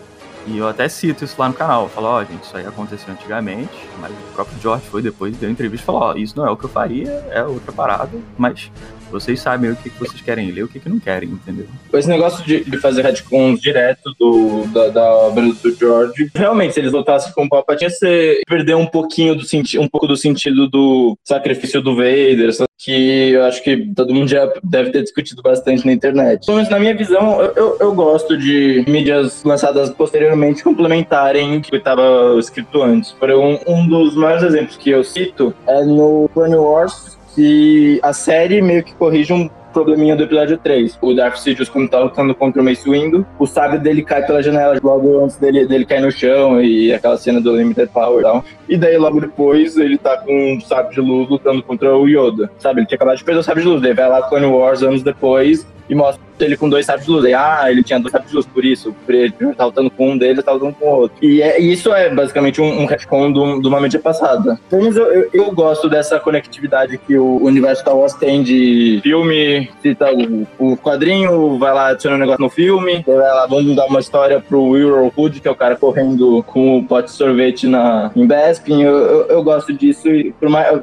B: E eu até cito isso lá no canal. Falo, ó, oh, gente, isso aí aconteceu antigamente, mas o próprio George foi depois, deu entrevista e falou, ó, oh, isso não é o que eu faria, é outra parada, mas vocês sabem o que, vocês querem ler, o que, não querem, entendeu?
F: Esse negócio de, de fazer retcons direto do, da, da, obra do George, realmente, se eles voltassem com o Palpatine, você perder um pouquinho do sentido, um pouco do sentido do sacrifício do Vader, que eu acho que todo mundo já deve ter discutido bastante na internet. Pelo menos na minha visão, eu, eu, eu gosto de mídias lançadas posteriormente complementarem o que estava escrito antes. Um, um dos maiores exemplos que eu cito é no Clone Wars, que a série meio que corrige um probleminha do episódio 3. O Darth Sidious, quando tá lutando contra o Mace Windu, o sábio dele cai pela janela logo antes dele, dele cair no chão e aquela cena do Limited Power e tal. E daí, logo depois, ele tá com o sábio de luz lutando contra o Yoda. Sabe, ele tinha acabado de perder o sábio de luz. Daí vai lá Clone Wars anos depois e mostra ele com dois sabres de luz. Aí, ah, ele tinha dois sabres de luz, por isso. Por ele tá lutando com um deles, tá lutando com o outro. E é, isso é basicamente um, um retcon de uma mídia passada. Pelo menos eu, eu, eu, gosto dessa conectividade que o universo Star Wars tem de filme, cita o, o quadrinho, vai lá, adiciona um negócio no filme, vai lá, vamos dar uma história pro Will Hood, que é o cara correndo com o pote de sorvete na, em Bespin. Eu, eu, eu gosto disso e por mais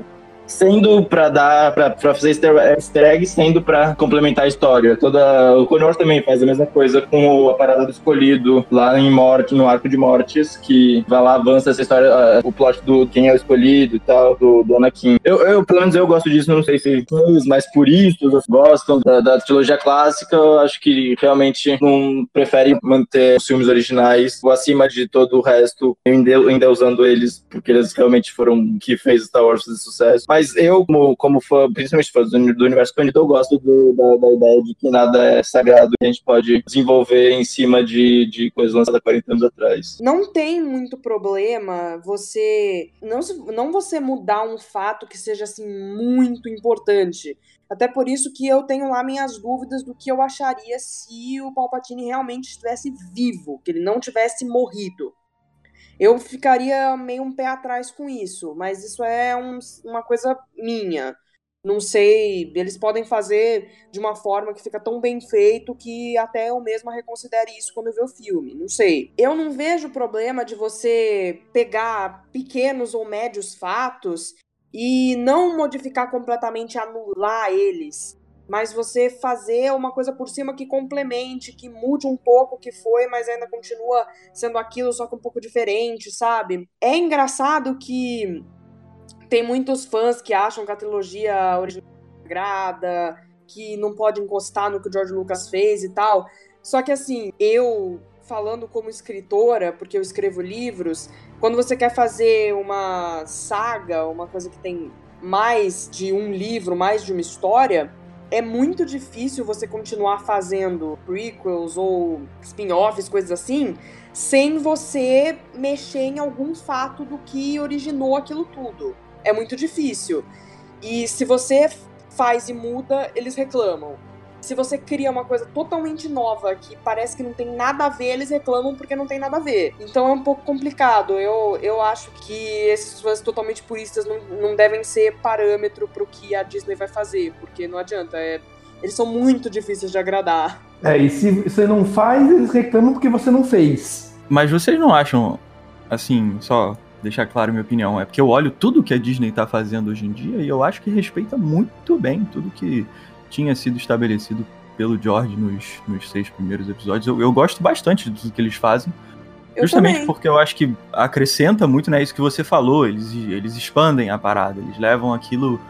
F: sendo para dar para fazer easter egg, sendo para complementar a história. Toda o Wars também faz a mesma coisa com a parada do escolhido lá em Morte, no arco de Mortes, que vai lá avança essa história, o plot do quem é o escolhido e tal, do, do Anakin. Eu, eu, pelo menos eu gosto disso, não sei se os mais puristas gostam da, da trilogia clássica, eu acho que realmente não preferem manter os filmes originais acima de todo o resto, ainda usando eles porque eles realmente foram que fez Star Wars fazer sucesso. Mas mas eu, como, como fã, principalmente fã do, do universo expandido, eu gosto do, da, da, ideia de que nada é sagrado que a gente pode desenvolver em cima de, de coisas lançadas há 40 anos atrás.
H: Não tem muito problema você. Não, não você mudar um fato que seja assim muito importante. Até por isso que eu tenho lá minhas dúvidas do que eu acharia se o Palpatine realmente estivesse vivo, que ele não tivesse morrido. Eu ficaria meio um pé atrás com isso, mas isso é um, uma coisa minha. Não sei, eles podem fazer de uma forma que fica tão bem feito que até eu mesma reconsidere isso quando eu ver o filme. Não sei. Eu não vejo problema de você pegar pequenos ou médios fatos e não modificar completamente, anular eles mas você fazer uma coisa por cima que complemente, que mude um pouco o que foi, mas ainda continua sendo aquilo, só que um pouco diferente, sabe? É engraçado que tem muitos fãs que acham que a trilogia original é agrada, que não pode encostar no que o George Lucas fez e tal. Só que assim, eu falando como escritora, porque eu escrevo livros, quando você quer fazer uma saga, uma coisa que tem mais de um livro, mais de uma história, é muito difícil você continuar fazendo prequels ou spin-offs, coisas assim, sem você mexer em algum fato do que originou aquilo tudo. É muito difícil. E se você faz e muda, eles reclamam se você cria uma coisa totalmente nova que parece que não tem nada a ver, eles reclamam porque não tem nada a ver. Então é um pouco complicado. Eu, eu acho que esses fãs totalmente puristas não, não devem ser parâmetro pro que a Disney vai fazer, porque não adianta. É, eles são muito difíceis de agradar.
C: É, e se você não faz, eles reclamam porque você não fez.
B: Mas vocês não acham, assim, só deixar claro minha opinião, é porque eu olho tudo que a Disney tá fazendo hoje em dia e eu acho que respeita muito bem tudo que tinha sido estabelecido pelo George nos, nos seis primeiros episódios. Eu, eu gosto bastante do que eles fazem. Eu justamente também. porque eu acho que acrescenta muito, né? Isso que você falou. Eles, eles expandem a parada, eles levam aquilo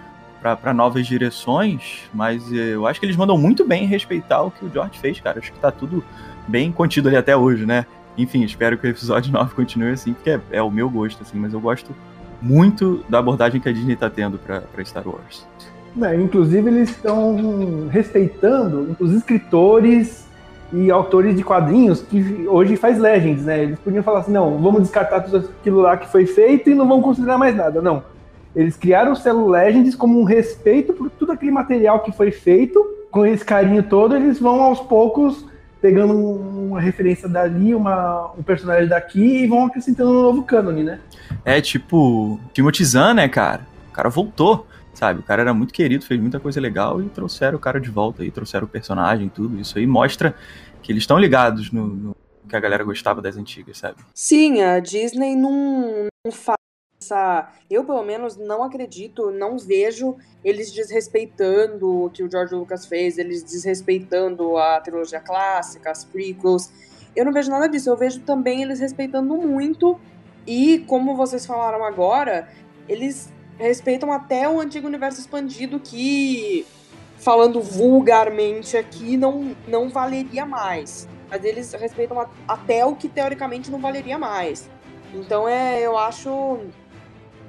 B: para novas direções, mas eh, eu acho que eles mandam muito bem respeitar o que o George fez, cara. Acho que tá tudo bem contido ali até hoje, né? Enfim, espero que o episódio (laughs) 9 continue assim, porque é, é o meu gosto, assim, mas eu gosto muito da abordagem que a Disney tá tendo para Star Wars.
C: É, inclusive, eles estão respeitando os escritores e autores de quadrinhos que hoje faz Legends, né? Eles podiam falar assim, não, vamos descartar tudo aquilo lá que foi feito e não vamos considerar mais nada. Não. Eles criaram o Celo Legends como um respeito por tudo aquele material que foi feito. Com esse carinho todo, eles vão aos poucos pegando uma referência dali, uma, um personagem daqui e vão acrescentando um novo cânone, né?
B: É tipo Timothy Zahn, né, cara? O cara voltou, sabe? O cara era muito querido, fez muita coisa legal e trouxeram o cara de volta aí, trouxeram o personagem, tudo. Isso aí mostra que eles estão ligados no, no, que a galera gostava das antigas, sabe?
H: Sim, a Disney não, não faz essa. Eu, pelo menos, não acredito, não vejo eles desrespeitando o que o George Lucas fez, eles desrespeitando a trilogia clássica, as prequels. Eu não vejo nada disso, eu vejo também eles respeitando muito e, como vocês falaram agora, eles respeitam até o antigo universo expandido que, falando vulgarmente aqui, não, não valeria mais. Mas eles respeitam a, até o que teoricamente não valeria mais. Então é, eu acho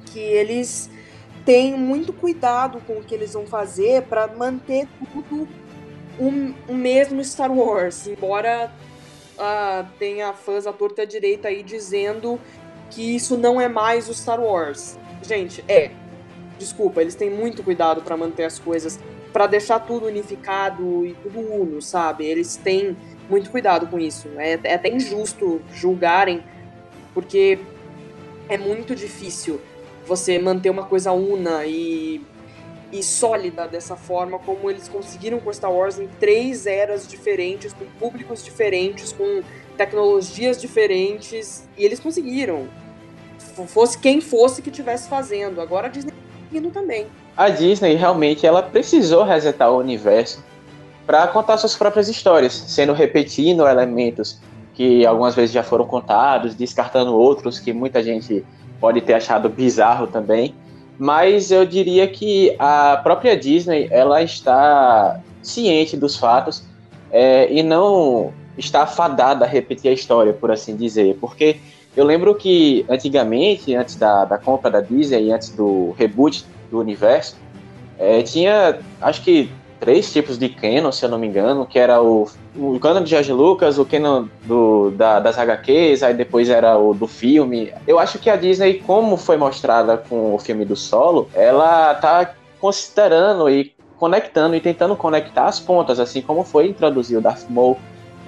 H: que eles têm muito cuidado com o que eles vão fazer para manter tudo o, o, mesmo Star Wars, embora uh, tenha fãs à torta direita aí dizendo que isso não é mais o Star Wars. Gente, é. Desculpa, eles têm muito cuidado para manter as coisas, para deixar tudo unificado e tudo uno, sabe? Eles têm muito cuidado com isso. É, é até injusto julgarem, porque é muito difícil você manter uma coisa una e, e sólida dessa forma, como eles conseguiram com Star Wars em três eras diferentes, com públicos diferentes, com tecnologias diferentes, e eles conseguiram. Fosse quem fosse que estivesse fazendo. Agora a Disney está indo também.
E: A Disney realmente ela precisou resetar o universo para contar suas próprias histórias, sendo repetindo elementos que algumas vezes já foram contados, descartando outros que muita gente pode ter achado bizarro também, mas eu diria que a própria Disney ela está ciente dos fatos é, e não está fadada a repetir a história, por assim dizer, porque eu lembro que antigamente, antes da, da compra da Disney, antes do reboot do universo, é, tinha acho que três tipos de canon, se eu não me engano, que era o, o canon de George Lucas, o canon do, da, das HQs, aí depois era o do filme. Eu acho que a Disney, como foi mostrada com o filme do Solo, ela tá considerando e conectando e tentando conectar as pontas, assim como foi introduzir o Darth Maul,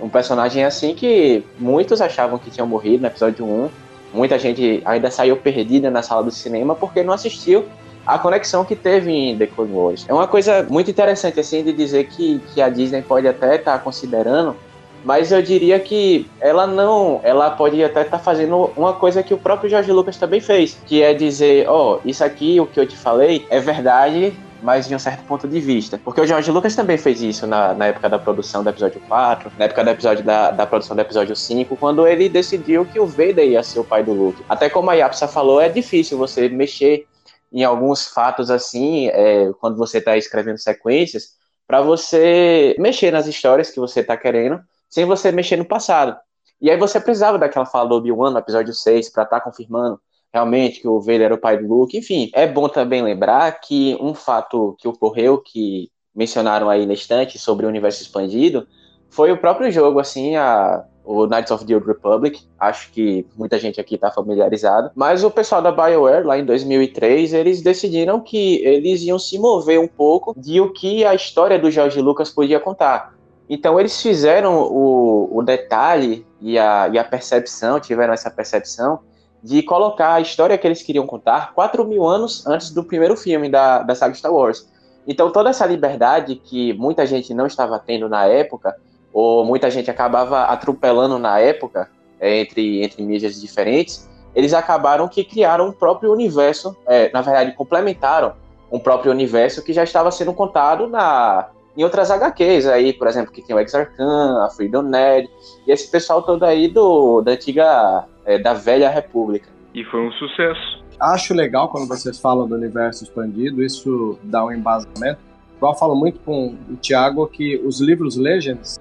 E: um personagem assim que muitos achavam que tinha morrido no episódio 1. Muita gente ainda saiu perdida na sala do cinema porque não assistiu a conexão que teve em The Clone Wars. É uma coisa muito interessante, assim, de dizer que, que a Disney pode até estar tá considerando, mas eu diria que ela não, ela pode até estar tá fazendo uma coisa que o próprio George Lucas também fez, que é dizer, ó, oh, isso aqui, o que eu te falei, é verdade, mas de um certo ponto de vista. Porque o George Lucas também fez isso na, na época da produção do episódio 4, na época do episódio da, da produção do episódio 5, quando ele decidiu que o Vader ia ser o pai do Luke. Até como a Yapsa falou, é difícil você mexer em alguns fatos assim, é, quando você está escrevendo sequências, para você mexer nas histórias que você está querendo, sem você mexer no passado. E aí você precisava daquela fala do Obi-Wan no episódio 6 para estar tá confirmando realmente que o Vader era o pai do Luke. Enfim, é bom também lembrar que um fato que ocorreu, que mencionaram aí na estante sobre o universo expandido, foi o próprio jogo, assim, a, o Knights of the Old Republic, acho que muita gente aqui está familiarizado, mas o pessoal da BioWare, lá em 2003, eles decidiram que eles iam se mover um pouco de o que a história do George Lucas podia contar. Então eles fizeram o, o detalhe e a, e a percepção, tiveram essa percepção de colocar a história que eles queriam contar 4 mil anos antes do primeiro filme da, da saga Star Wars. Então toda essa liberdade que muita gente não estava tendo na época, ou muita gente acabava atropelando na época, é, entre, entre mídias diferentes, eles acabaram que criaram um próprio universo, é, na verdade, complementaram um próprio universo que já estava sendo contado na, em outras HQs aí, por exemplo, que tem o Exarchan, a Freedom Nerd, e esse pessoal todo aí do, da antiga, é, da velha república.
D: E foi um sucesso.
A: Acho legal quando vocês falam do universo expandido, isso dá um embasamento. Igual eu falo muito com o Thiago que os livros Legends,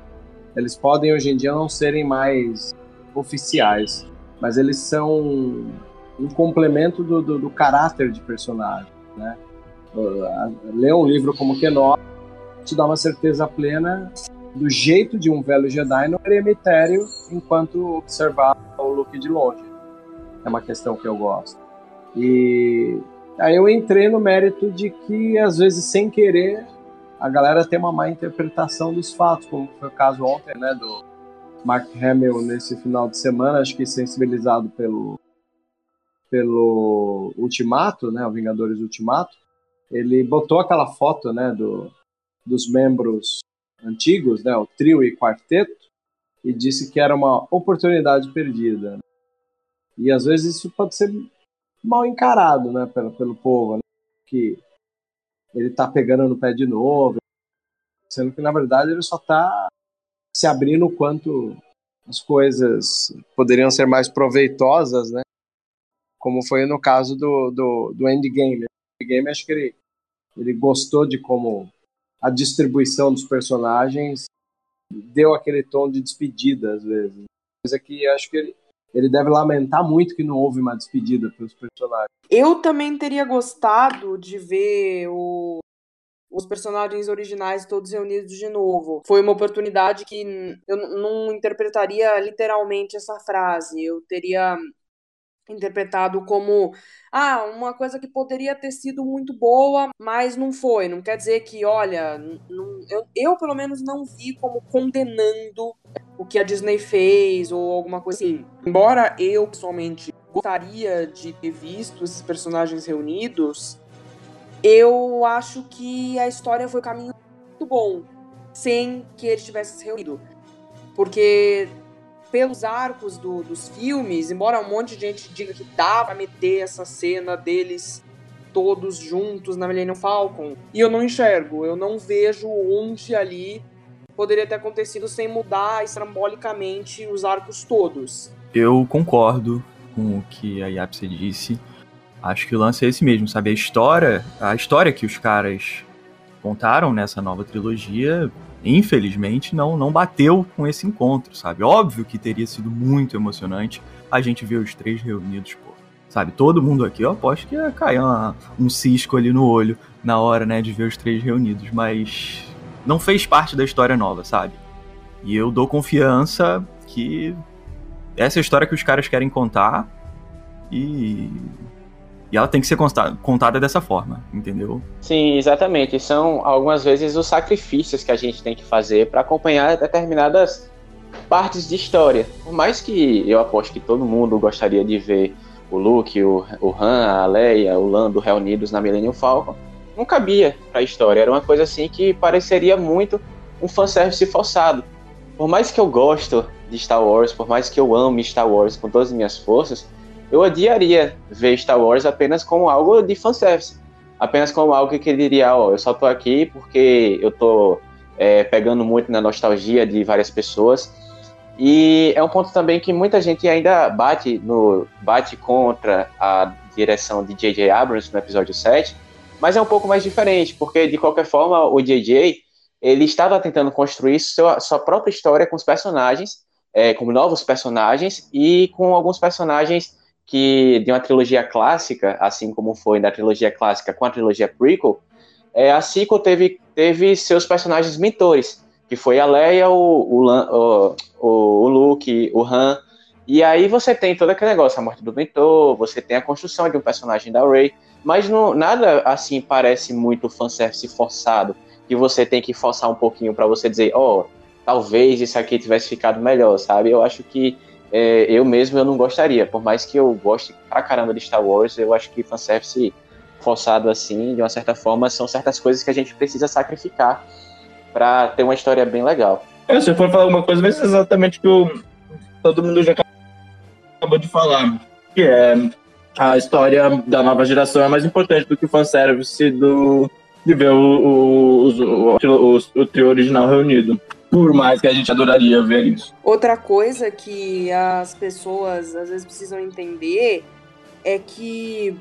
A: eles podem hoje em dia não serem mais oficiais, mas eles são um complemento do, do, do caráter de personagem, né? Ler um livro como Kenobi te dá uma certeza plena do jeito de um velho Jedi no cemitério enquanto observar o Luke de longe. É uma questão que eu gosto. E Aí eu entrei no mérito de que, às vezes, sem querer, a galera tem uma má interpretação dos fatos, como foi o caso ontem, né, do Mark Hamill nesse final de semana, acho que sensibilizado pelo pelo Ultimato, né, o Vingadores Ultimato, ele botou aquela foto, né, do, dos membros antigos, né, o trio e quarteto, e disse que era uma oportunidade perdida. E às vezes isso pode ser mal encarado, né, pelo, pelo povo, né, que ele tá pegando no pé de novo, sendo que na verdade ele só tá se abrindo o quanto as coisas poderiam ser mais proveitosas, né? Como foi no caso do, do, do Endgame. O Endgame, acho que ele, ele gostou de como a distribuição dos personagens deu aquele tom de despedida, às vezes. Coisa que acho que ele, ele deve lamentar muito que não houve uma despedida pelos personagens.
H: Eu também teria gostado de ver o, os personagens originais todos reunidos de novo. Foi uma oportunidade que eu não interpretaria literalmente essa frase. Eu teria interpretado como ah, uma coisa que poderia ter sido muito boa, mas não foi. Não quer dizer que, olha, não, eu, eu pelo menos não vi como condenando o que a Disney fez ou alguma coisa assim. Embora eu pessoalmente gostaria de ter visto esses personagens reunidos, eu acho que a história foi um caminho muito bom sem que eles tivessem se reunido. Porque pelos arcos do, dos filmes, embora um monte de gente diga que dá pra meter essa cena deles todos juntos na Millennium Falcon, e eu não enxergo, eu não vejo onde ali poderia ter acontecido sem mudar estrambolicamente os arcos todos.
B: Eu concordo com o que a Yapse disse. Acho que o lance é esse mesmo, sabe? A história, a história que os caras contaram nessa nova trilogia infelizmente, não, não bateu com esse encontro, sabe? Óbvio que teria sido muito emocionante a gente ver os três reunidos, pô. Sabe, todo mundo aqui, eu aposto que ia cair uma, um cisco ali no olho na hora, né, de ver os três reunidos, mas não fez parte da história nova, sabe? E eu dou confiança que essa é a história que os caras querem contar e e ela tem que ser contada dessa forma, entendeu?
E: Sim, exatamente. São algumas vezes os sacrifícios que a gente tem que fazer para acompanhar determinadas partes de história. Por mais que eu aposto que todo mundo gostaria de ver o Luke, o, o Han, a Leia, o Lando reunidos na Millennium Falcon, não cabia para a história. Era uma coisa assim que pareceria muito um fanservice forçado. Por mais que eu gosto de Star Wars, por mais que eu ame Star Wars com todas as minhas forças, eu odiaria ver Star Wars apenas como algo de fanservice. Apenas como algo que ele diria, ó, eu só tô aqui porque eu tô é, pegando muito na nostalgia de várias pessoas. E é um ponto também que muita gente ainda bate no bate contra a direção de J.J. Abrams no episódio 7, mas é um pouco mais diferente, porque de qualquer forma o J.J. ele estava tentando construir sua, sua própria história com os personagens, é, com novos personagens e com alguns personagens que de uma trilogia clássica, assim como foi da trilogia clássica com a trilogia prequel, é, a sequel teve, teve seus personagens mentores, que foi a Leia, o, o, o, o Luke, o Han, e aí você tem todo aquele negócio, a morte do mentor, você tem a construção de um personagem da Rey, mas não, nada assim parece muito fanservice forçado, que você tem que forçar um pouquinho para você dizer, ó, oh, talvez isso aqui tivesse ficado melhor, sabe? Eu acho que é, eu mesmo eu não gostaria. Por mais que eu goste pra caramba de Star Wars, eu acho que fanservice forçado assim, de uma certa forma, são certas coisas que a gente precisa sacrificar para ter uma história bem legal.
F: É, se eu for falar alguma coisa, vai ser exatamente o que o, todo mundo já acabou de falar, que é a história da nova geração é mais importante do que o fanservice do, de ver o, o, o, o, o trio original reunido. Por mais que a gente adoraria ver isso.
H: Outra coisa que as pessoas às vezes precisam entender é que,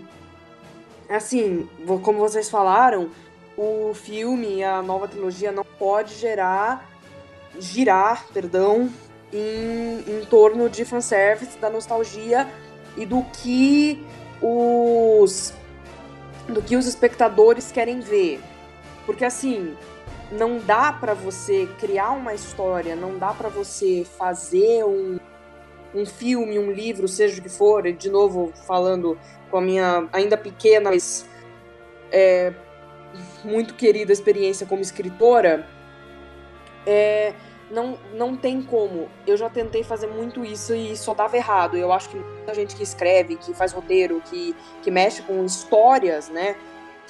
H: assim, como vocês falaram, o filme, a nova trilogia, não pode gerar, girar, perdão, em, em torno de fanservice, da nostalgia e do que os do que os espectadores querem ver. Porque assim, não dá para você criar uma história, não dá para você fazer um, um filme, um livro, seja o que for, de novo falando com a minha ainda pequena, mas é, muito querida experiência como escritora, é, não, não tem como. Eu já tentei fazer muito isso e só dava errado. Eu acho que muita gente que escreve, que faz roteiro, que, que mexe com histórias, né,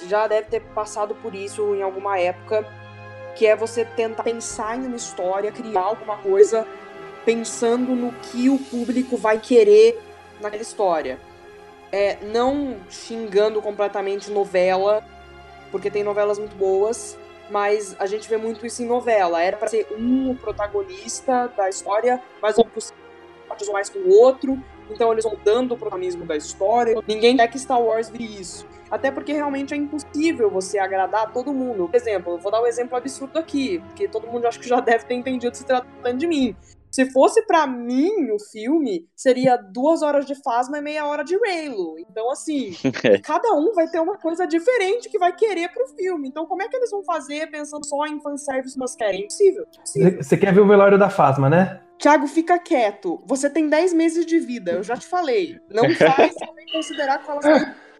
H: já deve ter passado por isso em alguma época, que é você tentar pensar em uma história, criar alguma coisa pensando no que o público vai querer naquela história. É, não xingando completamente novela, porque tem novelas muito boas, mas a gente vê muito isso em novela. Era para ser um protagonista da história, mas não simpatizou mais com o outro, então eles vão dando o protagonismo da história. Ninguém quer que Star Wars vire isso. Até porque realmente é impossível você agradar todo mundo. Por exemplo, eu vou dar um exemplo absurdo aqui, porque todo mundo acho que já (laughs) deve ter entendido se tratando de mim. Se fosse para mim o filme, seria duas horas de Fasma e meia hora de Raylo. Então, assim, (laughs) cada um vai ter uma coisa diferente que vai querer pro filme. Então, como é que eles vão fazer pensando só em fanservice mas querem? É impossível.
C: Você quer ver o velório da Fasma, né?
H: Tiago, fica quieto. Você tem 10 meses de vida, eu já te falei. Não (laughs) faz também considerar que elas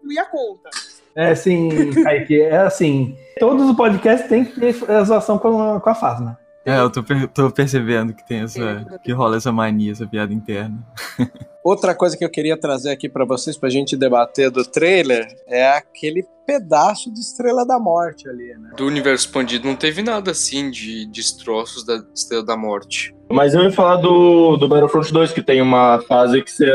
H: incluir a conta.
C: É sim, Kaique, é assim. Todos os podcasts têm que ter a zoação com a, com a Fasma.
B: É, eu tô, per tô, percebendo que tem essa. que rola essa mania, essa piada interna. (laughs)
A: Outra coisa que eu queria trazer aqui para vocês, pra gente debater do trailer, é aquele pedaço de Estrela da Morte ali, né?
D: Do universo expandido não teve nada assim de destroços da Estrela da Morte.
F: Mas eu ia falar do, do Battlefront 2, que tem uma fase que você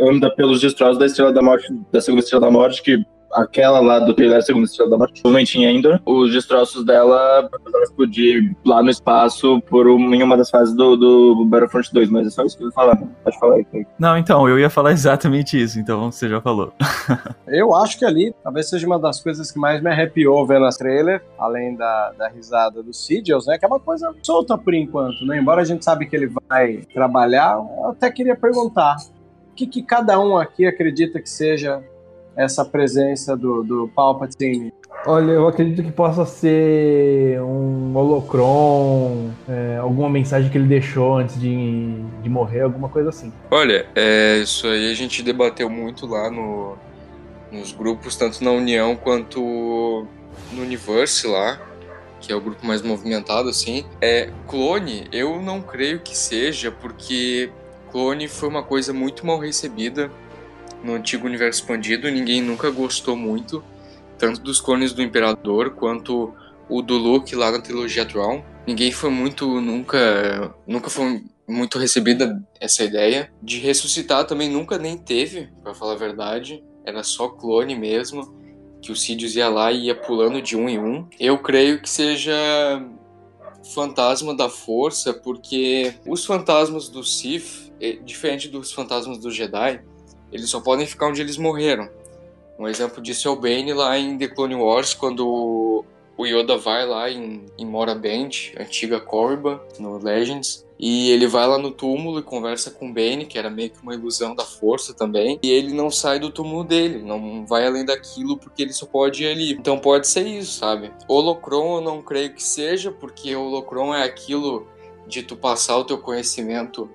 F: anda pelos destroços da Estrela da Morte, da segunda Estrela da Morte, que aquela lá do trailer Segunda Estrela da Morte, provavelmente em Endor, os destroços dela precisaram explodir lá no espaço por uma, em uma das fases do, do Battlefront 2, mas é só isso que eu ia falar. Pode falar aí, Kaique.
B: Não, então, eu ia falar exatamente isso, então você já falou. (laughs)
A: eu acho que ali talvez seja uma das coisas que mais me arrepiou vendo a trailer, além da, da risada do Sidious, né, que é uma coisa solta por enquanto, né, embora a gente sabe que ele vai trabalhar, eu até queria perguntar, o que, que cada um aqui acredita que seja essa presença do, do Palpatine?
C: Olha, eu acredito que possa ser um holocron, é, alguma mensagem que ele deixou antes de, de morrer, alguma coisa assim.
D: Olha, é, isso aí a gente debateu muito lá no, nos grupos, tanto na União quanto no Universe lá, que é o grupo mais movimentado, assim. É, clone, eu não creio que seja, porque clone foi uma coisa muito mal recebida no antigo universo expandido, ninguém nunca gostou muito, tanto dos clones do Imperador quanto o do Luke lá na trilogia atual. Ninguém foi muito, nunca, nunca foi muito recebida essa ideia. De ressuscitar também nunca nem teve, para falar a verdade. Era só clone mesmo, que o Sidious ia lá e ia pulando de um em um. Eu creio que seja fantasma da força, porque os fantasmas do Sith, é diferente dos fantasmas do Jedi, eles só podem ficar onde eles morreram. Um exemplo disso é o Bane lá em The Clone Wars, quando o Yoda vai lá em, em Moraband, antiga Korriba, no Legends, e ele vai lá no túmulo e conversa com o Bane, que era meio que uma ilusão da força também, e ele não sai do túmulo dele, não vai além daquilo porque ele só pode ir ali. Então pode ser isso, sabe? Holocron eu não creio que seja, porque Holocron é aquilo de tu passar o teu conhecimento,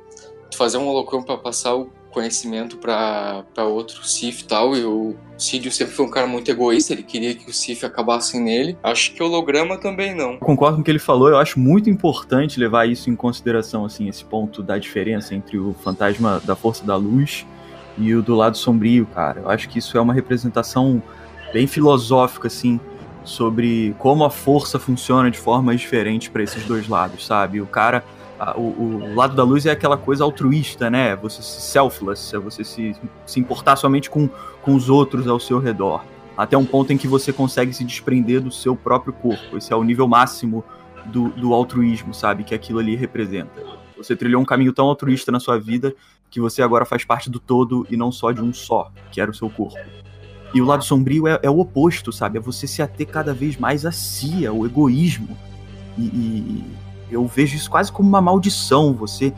D: tu fazer um Holocron para passar o conhecimento para outro Sif e tal, e o Sidious sempre foi um cara muito egoísta, ele queria que o Sif acabasse nele. Acho que o holograma também não.
B: concordo com o que ele falou, eu acho muito importante levar isso em consideração, assim, esse ponto da diferença entre o fantasma da força da luz e o do lado sombrio, cara. Eu acho que isso é uma representação bem filosófica, assim, sobre como a força funciona de formas diferentes para esses dois lados, sabe? O cara o, o, lado da luz é aquela coisa altruísta, né? Você se selfless, é você se, se importar somente com, com os outros ao seu redor. Até um ponto em que você consegue se desprender do seu próprio corpo. Esse é o nível máximo do, do altruísmo, sabe? Que aquilo ali representa. Você trilhou um caminho tão altruísta na sua vida que você agora faz parte do todo e não só de um só, que era o seu corpo. E o lado sombrio é, é o oposto, sabe? É você se ater cada vez mais a si, ao egoísmo. E, e, eu vejo isso quase como uma maldição, você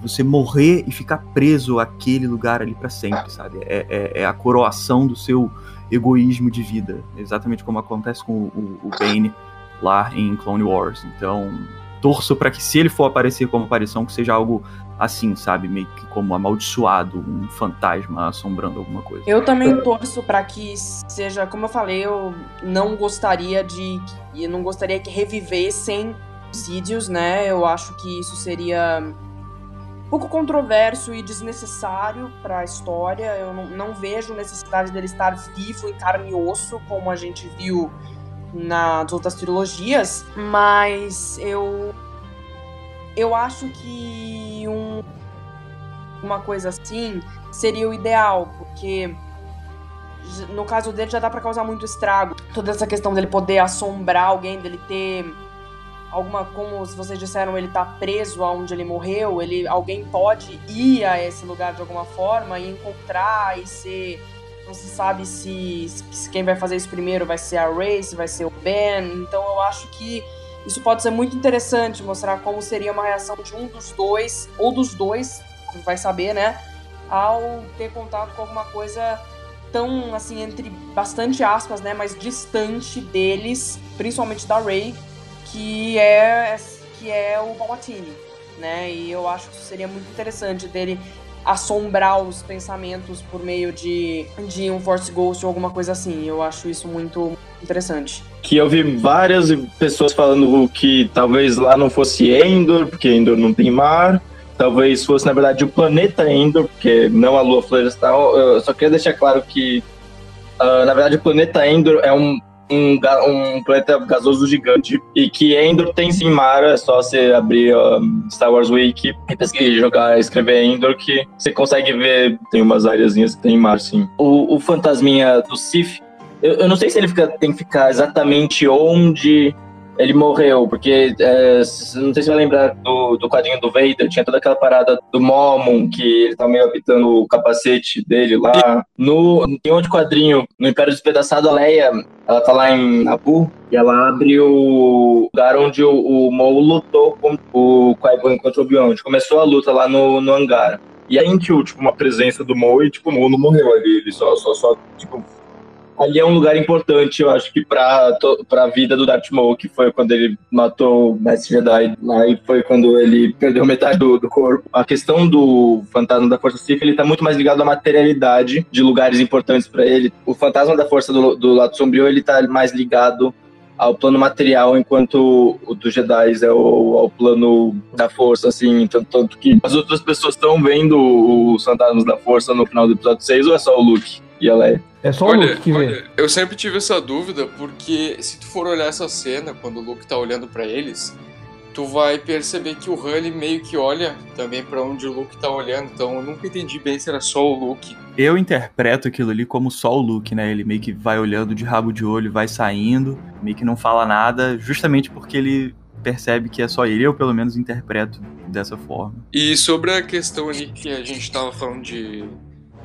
B: você morrer e ficar preso àquele lugar ali para sempre, sabe? É, é, é, a coroação do seu egoísmo de vida, exatamente como acontece com o, o Bane lá em Clone Wars. Então, torço para que se ele for aparecer como aparição, que seja algo assim, sabe? Meio que como amaldiçoado, um fantasma assombrando alguma coisa.
H: Eu também torço para que seja, como eu falei, eu não gostaria de. Eu não gostaria que revivessem Sidious, né? Eu acho que isso seria pouco controverso e desnecessário para a história. Eu não, não, vejo necessidade dele estar vivo em carne e osso, como a gente viu nas outras trilogias, mas eu eu acho que um, uma coisa assim seria o ideal, porque no caso dele já dá para causar muito estrago. Toda essa questão dele poder assombrar alguém, dele ter alguma, como vocês disseram, ele tá preso aonde ele morreu, ele alguém pode ir a esse lugar de alguma forma e encontrar e ser não se sabe se, se quem vai fazer isso primeiro vai ser a Ray, se vai ser o Ben. Então eu acho que isso pode ser muito interessante, mostrar como seria uma reação de um dos dois, ou dos dois, vai saber, né? Ao ter contato com alguma coisa tão, assim, entre bastante aspas, né? Mas distante deles, principalmente da Ray, que é, que é o Palpatine, né? E eu acho que seria muito interessante dele assombrar os pensamentos por meio de, de um Force Ghost ou alguma coisa assim. Eu acho isso muito interessante.
F: Que eu vi várias pessoas falando que talvez lá não fosse Endor, porque Endor não tem mar. Talvez fosse, na verdade, o planeta Endor, porque não a lua florestal. Eu só queria deixar claro que, uh, na verdade, o planeta Endor é um um, um planeta gasoso gigante e que Endor tem sim mar, é só você abrir Star Wars Wiki e pesquisar, jogar, escrever Endor que você consegue ver, tem umas áreazinhas que tem mar sim. O, o fantasminha do Sif, eu, eu não sei se ele fica, tem que ficar exatamente onde ele morreu, porque é, não sei se vai lembrar do, do quadrinho do Vader, tinha toda aquela parada do Momon, que ele tá meio habitando o capacete dele lá. No, em outro quadrinho, no Império Despedaçado, a Leia, ela tá lá em Nabu, e ela abre o lugar onde o, o lutou com o Qui-Gon contra o Obi-Wan, começou a luta lá no, no hangar. E aí sentiu, tipo, uma presença do Maul e, tipo, o Maul não morreu ali, ele só, só, só tipo, ali é um lugar importante, eu acho que pra, pra vida do Darth Maul, que foi quando ele matou o Mestre Jedi lá e foi quando ele perdeu metade do, do corpo. A questão do fantasma da Força Sith, ele tá muito mais ligado à materialidade de lugares importantes para ele. O fantasma da Força do, do lado sombrio, ele tá mais ligado ao plano material, enquanto o do Jedi é o, ao plano da força, assim, tanto, tanto que as outras pessoas estão vendo os fantasmas da força no final do episódio 6 ou é só o Luke e a Leia?
C: É só olha, o Luke que vê. Olha,
D: eu sempre tive essa dúvida, porque se tu for olhar essa cena, quando o Luke tá olhando para eles, tu vai perceber que o Han meio que olha também para onde o Luke tá olhando. Então eu nunca entendi bem se era só o Luke.
B: Eu interpreto aquilo ali como só o Luke, né? Ele meio que vai olhando de rabo de olho, vai saindo, meio que não fala nada, justamente porque ele percebe que é só ele. Eu, pelo menos, interpreto dessa forma.
D: E sobre a questão ali que a gente tava falando de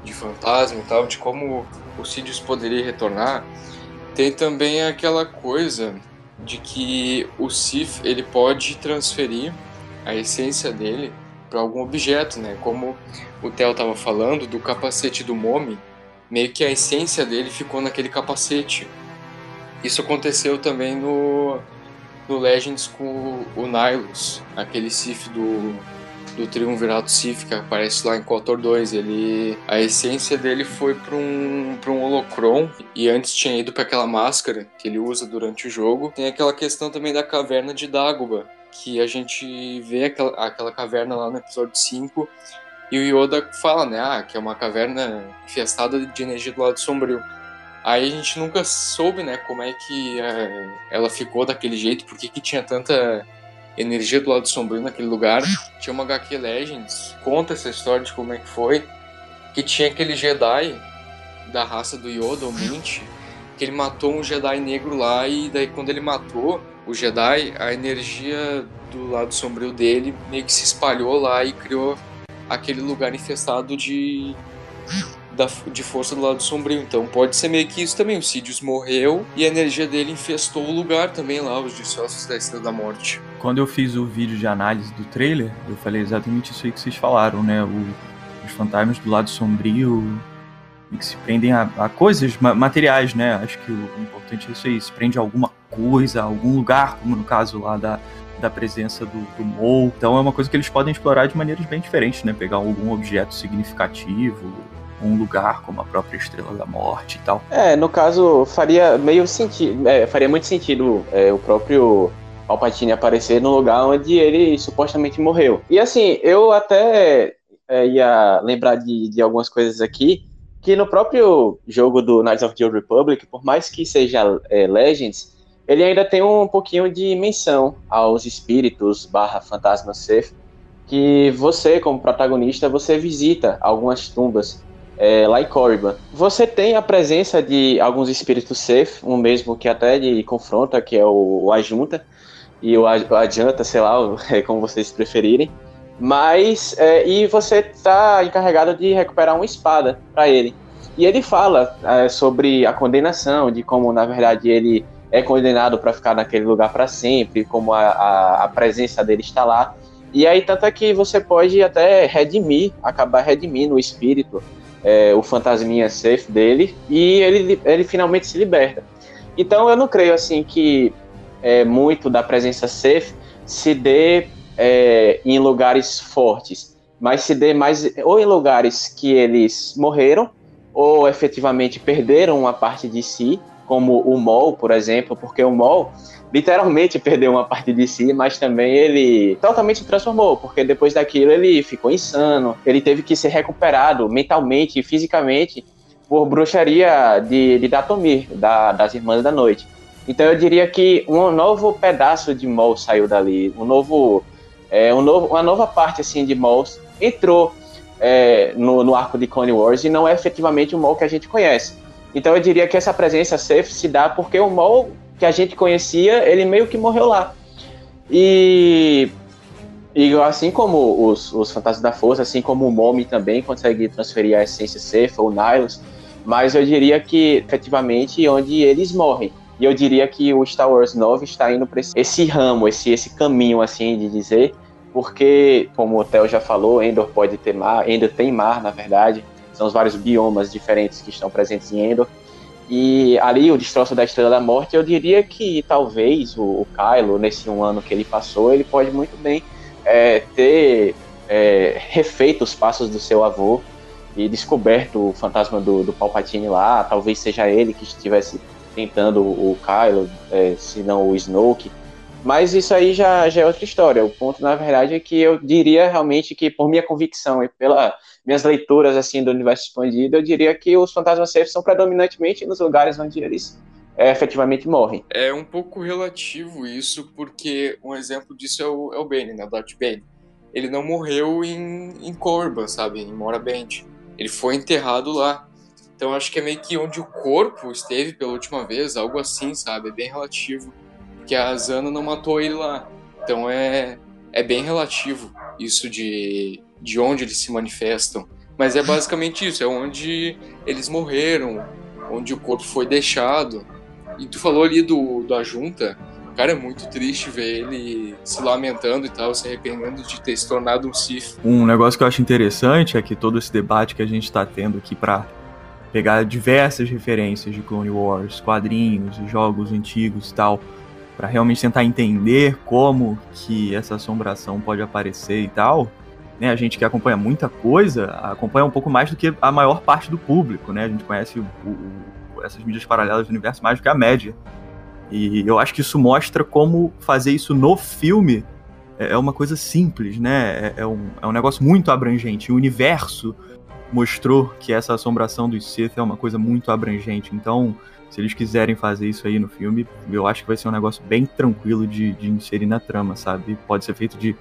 D: de fantasma e tal, de como o Sidious poderia retornar, tem também aquela coisa de que o Sith ele pode transferir a essência dele para algum objeto, né? Como o Theo estava falando do capacete do Momi, meio que a essência dele ficou naquele capacete. Isso aconteceu também no, no Legends com o Nihilus, aquele Sith do do Triunvirato Sif, que aparece lá em Kotor 2. Ele, a essência dele foi para um, pra um holocron e antes tinha ido para aquela máscara que ele usa durante o jogo. Tem aquela questão também da caverna de Dagobah, que a gente vê aquela, aquela caverna lá no episódio 5 e o Yoda fala, né, ah, que é uma caverna infestada de energia do lado sombrio. Aí a gente nunca soube, né, como é que é, ela ficou daquele jeito, por que tinha tanta energia do lado sombrio naquele lugar. Tinha uma HQ Legends, conta essa história de como é que foi, que tinha aquele Jedi da raça do Yoda, o Mint, que ele matou um Jedi negro lá e daí quando ele matou o Jedi, a energia do lado sombrio dele meio que se espalhou lá e criou aquele lugar infestado de da, de força do lado sombrio. Então pode ser meio que isso também. O Sidious morreu e a energia dele infestou o lugar também lá, os discípulos da Estrela da Morte.
B: Quando eu fiz o vídeo de análise do trailer, eu falei exatamente isso aí que vocês falaram, né? O, os fantasmas do lado sombrio que se prendem a, a coisas materiais, né? Acho que o, o importante é isso aí, se prende a alguma coisa, a algum lugar, como no caso lá da, da presença do, do Mou. Então é uma coisa que eles podem explorar de maneiras bem diferentes, né? Pegar algum objeto significativo, um lugar como a própria Estrela da Morte e tal.
E: É, no caso, faria meio sentido, é, faria muito sentido é, o próprio Palpatine aparecer no lugar onde ele supostamente morreu. E assim, eu até é, ia lembrar de, de algumas coisas aqui, que no próprio jogo do Knights of the Old Republic, por mais que seja é, Legends, ele ainda tem um pouquinho de menção aos espíritos barra fantasmas Sith, que você, como protagonista, você visita algumas tumbas é, lá em Corriban. Você tem a presença de alguns espíritos Sith, um mesmo que até de confronta, que é o, o Ajunta, e o, o Adianta, sei lá, (laughs) é, como vocês preferirem. Mas, é, e você está encarregado de recuperar uma espada para ele. E ele fala é, sobre a condenação, de como, na verdade, ele é condenado para ficar naquele lugar para sempre, como a, a, a, presença dele está lá. E aí, tanto é que você pode até redimir, acabar redimindo o espírito, é, o fantasminha safe dele, e ele, ele finalmente se liberta. Então, eu não creio, assim, que é, muito da presença safe se dê é, em lugares fortes, mas se dê mais ou em lugares que eles morreram ou efetivamente perderam uma parte de si, como o Mol, por exemplo, porque o Mol literalmente perdeu uma parte de si, mas também ele totalmente se transformou, porque depois daquilo ele ficou insano, ele teve que ser recuperado mentalmente e fisicamente por bruxaria de, de Datomir, da, das Irmãs da Noite. Então eu diria que um novo pedaço de Mol saiu dali, um novo é, um novo, uma nova parte assim de Maul entrou é, no, no, arco de Clone Wars e não é efetivamente o Maul que a gente conhece. Então eu diria que essa presença safe se dá porque o Maul que a gente conhecia, ele meio que morreu lá. E, e assim como os, os Fantasmas da Força, assim como o Momi também consegue transferir a essência safe, ou Nihilus, mas eu diria que efetivamente onde eles morrem. E eu diria que o Star Wars 9 está indo para esse, esse, ramo, esse, esse caminho, assim, de dizer, porque, como o Theo já falou, Endor pode ter mar, Endor tem mar, na verdade, são os vários biomas diferentes que estão presentes em Endor. E ali, o destroço da Estrela da Morte, eu diria que talvez o, o Kylo, nesse um ano que ele passou, ele pode muito bem é, ter é, refeito os passos do seu avô e descoberto o fantasma do, do Palpatine lá. Talvez seja ele que estivesse tentando o Kylo, é, se não o Snoke. Mas isso aí já, já é outra história. O ponto, na verdade, é que eu diria realmente que, por minha convicção e pelas minhas leituras assim do universo expandido, eu diria que os fantasmas safe são predominantemente nos lugares onde eles é, efetivamente morrem.
D: É um pouco relativo isso, porque um exemplo disso é o, é o Bane, né? O Darth Bane. Ele não morreu em, em Corba, sabe? Em Morabend. Ele foi enterrado lá. Então acho que é meio que onde o corpo esteve pela última vez, algo assim, sabe? É bem relativo que a Zana não matou ele lá. Então é, é bem relativo isso de, de onde eles se manifestam. Mas é basicamente isso, é onde eles morreram, onde o corpo foi deixado. E tu falou ali do, da junta, cara, é muito triste ver ele se lamentando e tal, se arrependendo de ter se tornado um Sith.
B: Um negócio que eu acho interessante é que todo esse debate que a gente está tendo aqui para pegar diversas referências de Clone Wars, quadrinhos, jogos antigos e tal, para realmente tentar entender como que essa assombração pode aparecer e tal, né, a gente que acompanha muita coisa, acompanha um pouco mais do que a maior parte do público, né? A gente conhece o, o, essas mídias paralelas do universo mais do que a média. E eu acho que isso mostra como fazer isso no filme é, é uma coisa simples, né? É, é, um, é um negócio muito abrangente. O universo mostrou que essa assombração dos Sith é uma coisa muito abrangente. Então, se eles quiserem fazer isso aí no filme, eu acho que vai ser um negócio bem tranquilo de, de inserir na trama, sabe? Pode ser feito de,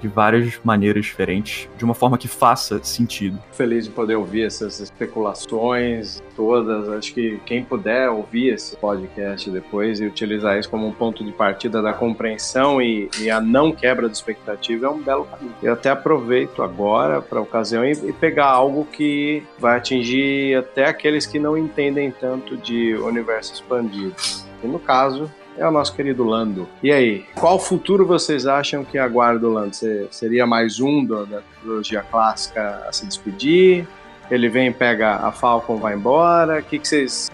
B: de várias maneiras diferentes, de uma forma que faça sentido.
A: Feliz de poder ouvir essas especulações todas. Acho que quem puder ouvir esse podcast depois e utilizar isso como um ponto de partida da compreensão e, e a não quebra de expectativa é um belo caminho. Eu até aproveito agora para a ocasião e, e pegar algo que vai atingir até aqueles que não entendem tanto de universo expandido. E no caso, é o nosso querido Lando. E aí, qual futuro vocês acham que aguarda o Lando? seria mais um do, da trilogia clássica a se despedir? Ele vem, pega a Falcon, vai embora? O que, que vocês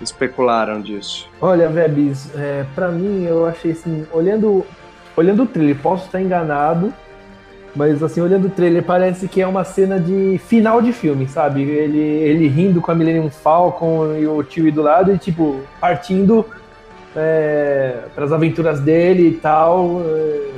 A: especularam disso?
C: Olha, Vebs, é, para mim eu achei assim, olhando olhando o trailer, posso estar enganado, mas assim, olhando o trailer, parece que é uma cena de final de filme, sabe? Ele, ele rindo com a Millennium Falcon e o tio do lado e, tipo, partindo é, para as aventuras dele e tal. É,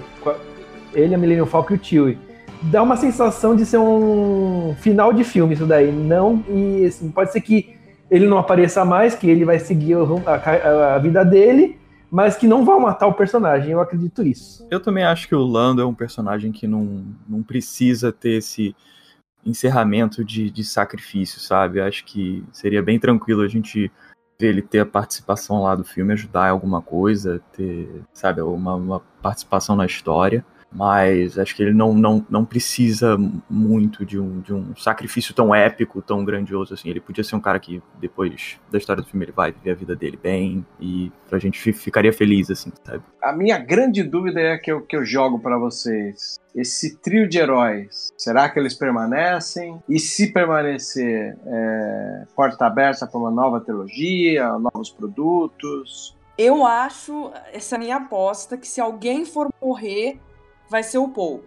C: ele, a Millennium Falcon e o tio. Dá uma sensação de ser um final de filme isso daí. Não, e assim, pode ser que ele não apareça mais, que ele vai seguir a, a, vida dele, mas que não vão matar o personagem. Eu acredito isso.
B: Eu também acho que o Lando é um personagem que não, não precisa ter esse encerramento de, de sacrifício, sabe? Acho que seria bem tranquilo a gente ele ter a participação lá do filme, ajudar em alguma coisa, ter, sabe, uma, uma participação na história mas acho que ele não, não, não precisa muito de um, de um sacrifício tão épico, tão grandioso assim. Ele podia ser um cara que depois da história do filme ele vai viver a vida dele bem e a gente ficaria feliz assim, sabe?
A: A minha grande dúvida é que eu, que eu jogo para vocês. Esse trio de heróis, será que eles permanecem? E se permanecer, é, porta aberta para uma nova trilogia, novos produtos?
H: Eu acho, essa é a minha aposta, que se alguém for morrer, vai ser o Paul.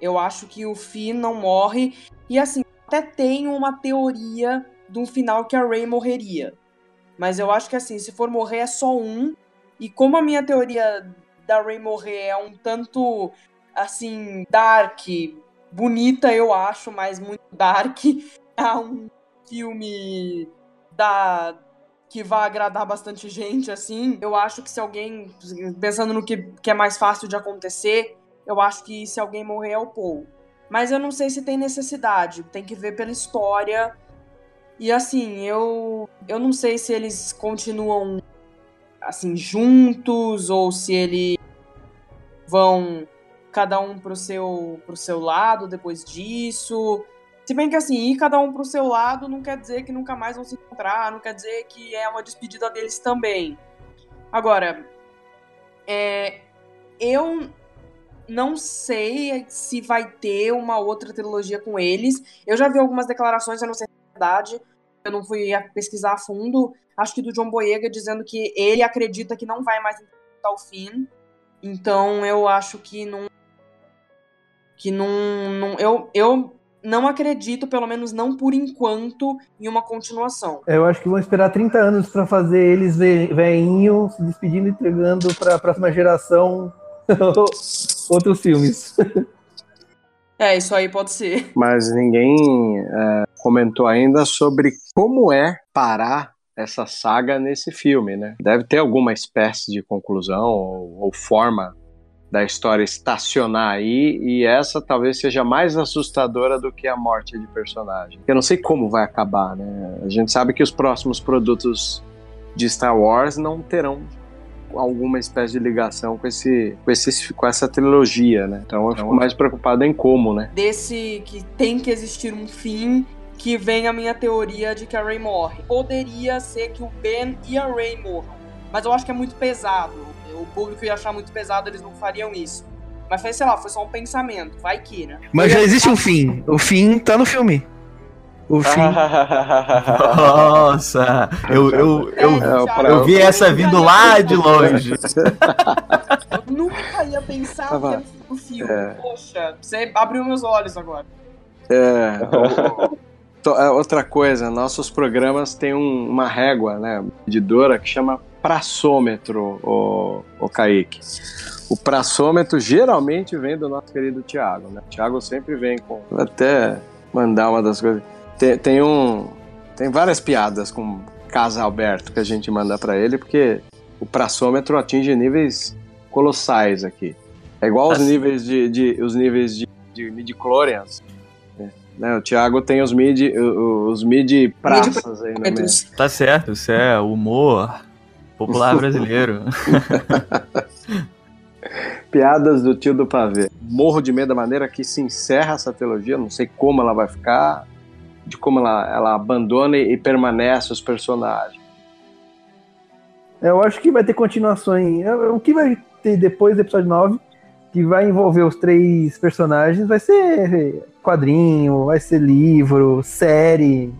H: Eu acho que o Finn não morre. E assim, até tenho uma teoria de um final que a Rey morreria. Mas eu acho que assim, se for morrer é só um. E como a minha teoria da Rey morrer é um tanto assim, dark, bonita, eu acho, mas muito dark. (laughs) É um filme da que vai agradar bastante gente, assim. Eu acho que se alguém, pensando no que, que é mais fácil de acontecer, eu acho que se alguém morrer é o Paul. Mas eu não sei se tem necessidade, tem que ver pela história. E assim, eu eu não sei se eles continuam assim juntos ou se eles vão cada um pro seu pro seu lado depois disso. Se bem que assim, ir cada um pro seu lado não quer dizer que nunca mais vão se encontrar, não quer dizer que é uma despedida deles também. Agora, é, eu não sei se vai ter uma outra trilogia com eles. Eu já vi algumas declarações, eu não sei se é verdade. Eu não fui pesquisar a fundo. Acho que do John Boyega dizendo que ele acredita que não vai mais até o fim. Então eu acho que não. Que não. não eu, eu não acredito, pelo menos não por enquanto, em uma continuação.
C: Eu acho que vão esperar 30 anos para fazer eles veinho, se despedindo e entregando para a próxima geração (laughs) outros filmes.
H: É, isso aí pode ser.
A: Mas ninguém é, comentou ainda sobre como é parar essa saga nesse filme, né? Deve ter alguma espécie de conclusão ou, ou forma da história estacionar aí, e essa talvez seja mais assustadora do que a morte de personagem. Eu não sei como vai acabar, né? A gente sabe que os próximos produtos de Star Wars não terão alguma espécie de ligação com, esse, com, esse, com essa trilogia, né? Então eu fico então, mais preocupado em como, né?
H: Desse que tem que existir um fim que vem a minha teoria de que a Rey morre. Poderia ser que o Ben e a Rey morram, mas eu acho que é muito pesado. O público ia achar muito pesado, eles não fariam isso. Mas foi, sei lá, foi só um pensamento, vai que, né?
C: Mas já existe um fim. O fim tá no filme.
B: O (laughs) fim. Nossa, eu, eu, eu, é, eu vi essa vindo lá de longe.
H: Eu nunca ia pensar que era o filme. É. Poxa, você abriu meus olhos agora.
A: É. é. outra coisa, nossos programas têm um, uma régua, né, medidora que chama praçômetro, o, o Kaique. O praçômetro geralmente vem do nosso querido Tiago, né? O Tiago sempre vem com. Vou até mandar uma das coisas. Tem, tem um. Tem várias piadas com Casa Alberto que a gente manda para ele, porque o praçômetro atinge níveis colossais aqui. É igual os assim. níveis de, de, os níveis de, de midi-chlorians. Né? O Thiago tem os mid, os mid praças aí no meio.
B: Tá certo, isso é humor popular (laughs) brasileiro. (laughs)
A: Piadas do tio do pavê. Morro de medo da maneira que se encerra essa trilogia, não sei como ela vai ficar de como ela, ela abandona e permanece os personagens.
C: Eu acho que vai ter continuações. O que vai ter depois do episódio 9, que vai envolver os três personagens, vai ser quadrinho, vai ser livro, série.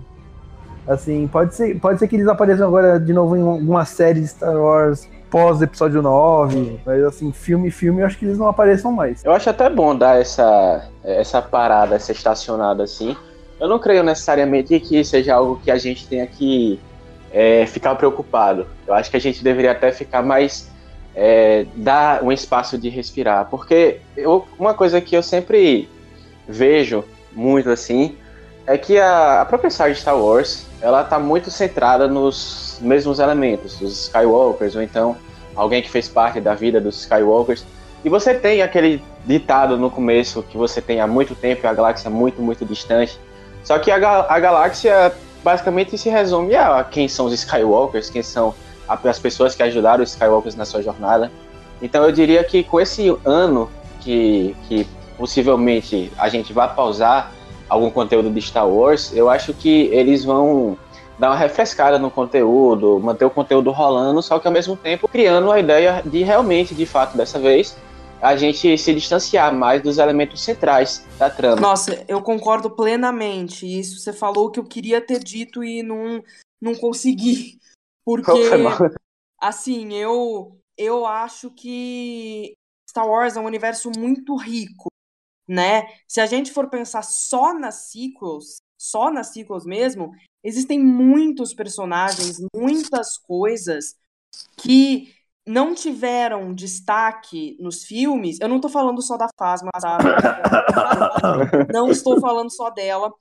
C: Assim, pode ser, pode ser que eles apareçam agora de novo em alguma série de Star Wars pós episódio 9, mas assim, filme filme, eu acho que eles não apareçam mais.
E: Eu acho até bom dar essa, essa parada, essa estacionada assim. Eu não creio necessariamente que seja algo que a gente tenha que é, ficar preocupado. Eu acho que a gente deveria até ficar mais. É, dar um espaço de respirar. Porque eu, uma coisa que eu sempre vejo muito assim é que a, a própria de Star Wars ela está muito centrada nos mesmos elementos, os Skywalkers, ou então alguém que fez parte da vida dos Skywalkers. E você tem aquele ditado no começo que você tem há muito tempo, a galáxia muito, muito distante. Só que a, a galáxia basicamente se resume a quem são os Skywalkers, quem são as pessoas que ajudaram os Skywalkers na sua jornada. Então eu diria que com esse ano que, que possivelmente a gente vai pausar algum conteúdo de Star Wars, eu acho que eles vão dar uma refrescada no conteúdo, manter o conteúdo rolando, só que ao mesmo tempo criando a ideia de realmente, de fato, dessa vez, a gente se distanciar mais dos elementos centrais da trama.
H: Nossa, eu concordo plenamente. Isso você falou que eu queria ter dito e não, não consegui. (laughs) Porque, assim, eu, eu acho que Star Wars é um universo muito rico, né? Se a gente for pensar só nas sequels, só nas sequels mesmo, existem muitos personagens, muitas coisas que não tiveram destaque nos filmes, eu não tô falando só da Fasma, tá? não estou falando só dela,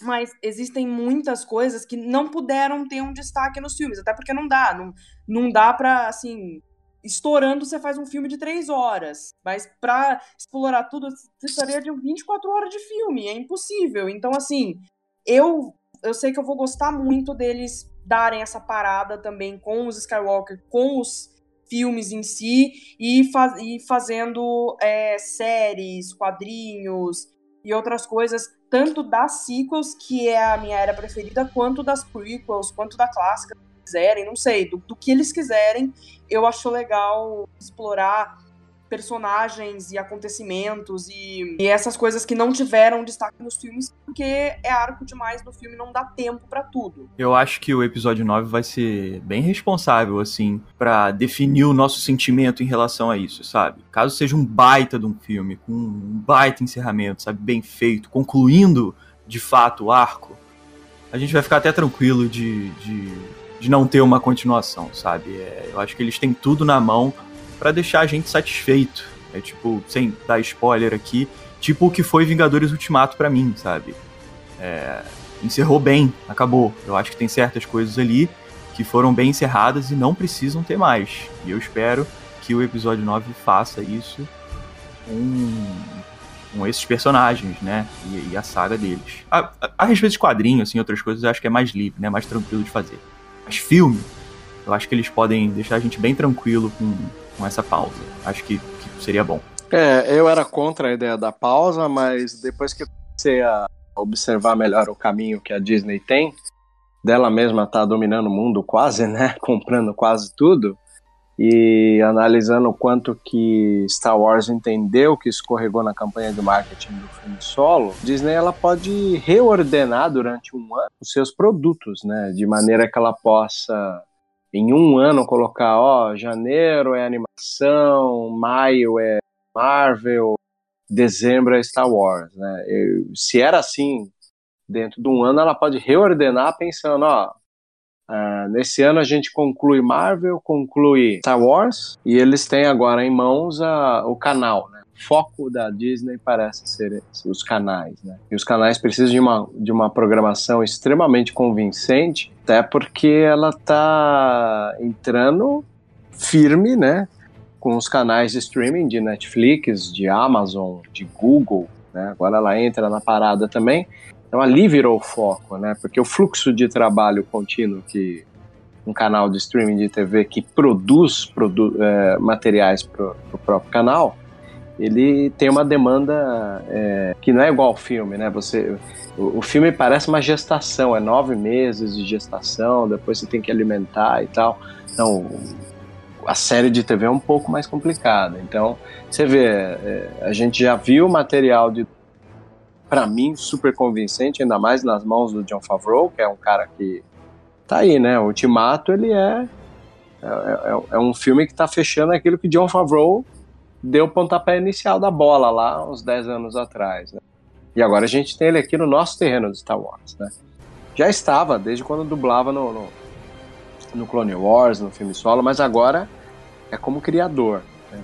H: mas existem muitas coisas que não puderam ter um destaque nos filmes, até porque não dá, não, não dá pra, assim, estourando você faz um filme de três horas, mas pra explorar tudo, você precisaria de 24 horas de filme, é impossível, então, assim, eu, eu sei que eu vou gostar muito deles darem essa parada também com os Skywalker, com os filmes em si e, e fazendo é, séries, quadrinhos e outras coisas, tanto das sequels, que é a minha era preferida, quanto das prequels, quanto da clássica, quiserem, não sei, do, do que eles quiserem, eu acho legal explorar personagens e acontecimentos e, e, essas coisas que não tiveram destaque nos filmes, porque é arco demais no filme, não dá tempo para tudo.
B: Eu acho que o episódio 9 vai ser bem responsável, assim, para definir o nosso sentimento em relação a isso, sabe? Caso seja um baita de um filme, com um baita encerramento, sabe? Bem feito, concluindo de fato o arco, a gente vai ficar até tranquilo de, de, de não ter uma continuação, sabe? É, eu acho que eles têm tudo na mão para deixar a gente satisfeito. É tipo, sem dar spoiler aqui, tipo o que foi Vingadores Ultimato para mim, sabe? É, encerrou bem, acabou. Eu acho que tem certas coisas ali que foram bem encerradas e não precisam ter mais. E eu espero que o episódio 9 faça isso com, com esses personagens, né? E, e a saga deles. A, a, a respeito de quadrinhos, assim, outras coisas, eu acho que é mais livre, né? Mais tranquilo de fazer. Mas filme, eu acho que eles podem deixar a gente bem tranquilo com, com essa pausa. Acho que, que seria bom.
A: É, eu era contra a ideia da pausa, mas depois que comecei a observar melhor o caminho que a Disney tem, dela mesma tá dominando o mundo quase, (laughs) né? Comprando quase tudo. E analisando o quanto que Star Wars entendeu que escorregou na campanha de marketing do filme solo, Disney ela pode reordenar durante um ano os seus produtos, né? De maneira que ela possa em um ano colocar, ó, janeiro é animação, maio é Marvel, dezembro é Star Wars, né? Eu, se era assim, dentro de um ano ela pode reordenar pensando, ó, uh, nesse ano a gente conclui Marvel, conclui Star Wars e eles têm agora em mãos a, o canal, né? Foco da Disney parece ser os canais, né? E os canais precisam de uma, de uma programação extremamente convincente, até porque ela está entrando firme, né? Com os canais de streaming de Netflix, de Amazon, de Google, né? Agora ela entra na parada também. Então ali virou o foco, né? Porque o fluxo de trabalho contínuo que um canal de streaming de TV que produz produ é, materiais para o próprio canal, ele tem uma demanda é, que não é igual ao filme, né? Você, o, o, filme parece uma gestação, é nove meses de gestação, depois você tem que alimentar e tal. Então, a série de TV é um pouco mais complicada. Então, você vê, é, a gente já viu material de para mim, super convincente, ainda mais nas mãos do John Favreau, que é um cara que tá aí, né? O Ultimato, ele é, é, é, é um filme que tá fechando aquilo que John Favreau deu o pontapé inicial da bola lá uns 10 anos atrás, né? E agora a gente tem ele aqui no nosso terreno de Star Wars, né? Já estava, desde quando dublava no, no, no Clone Wars, no filme solo, mas agora é como criador. Né?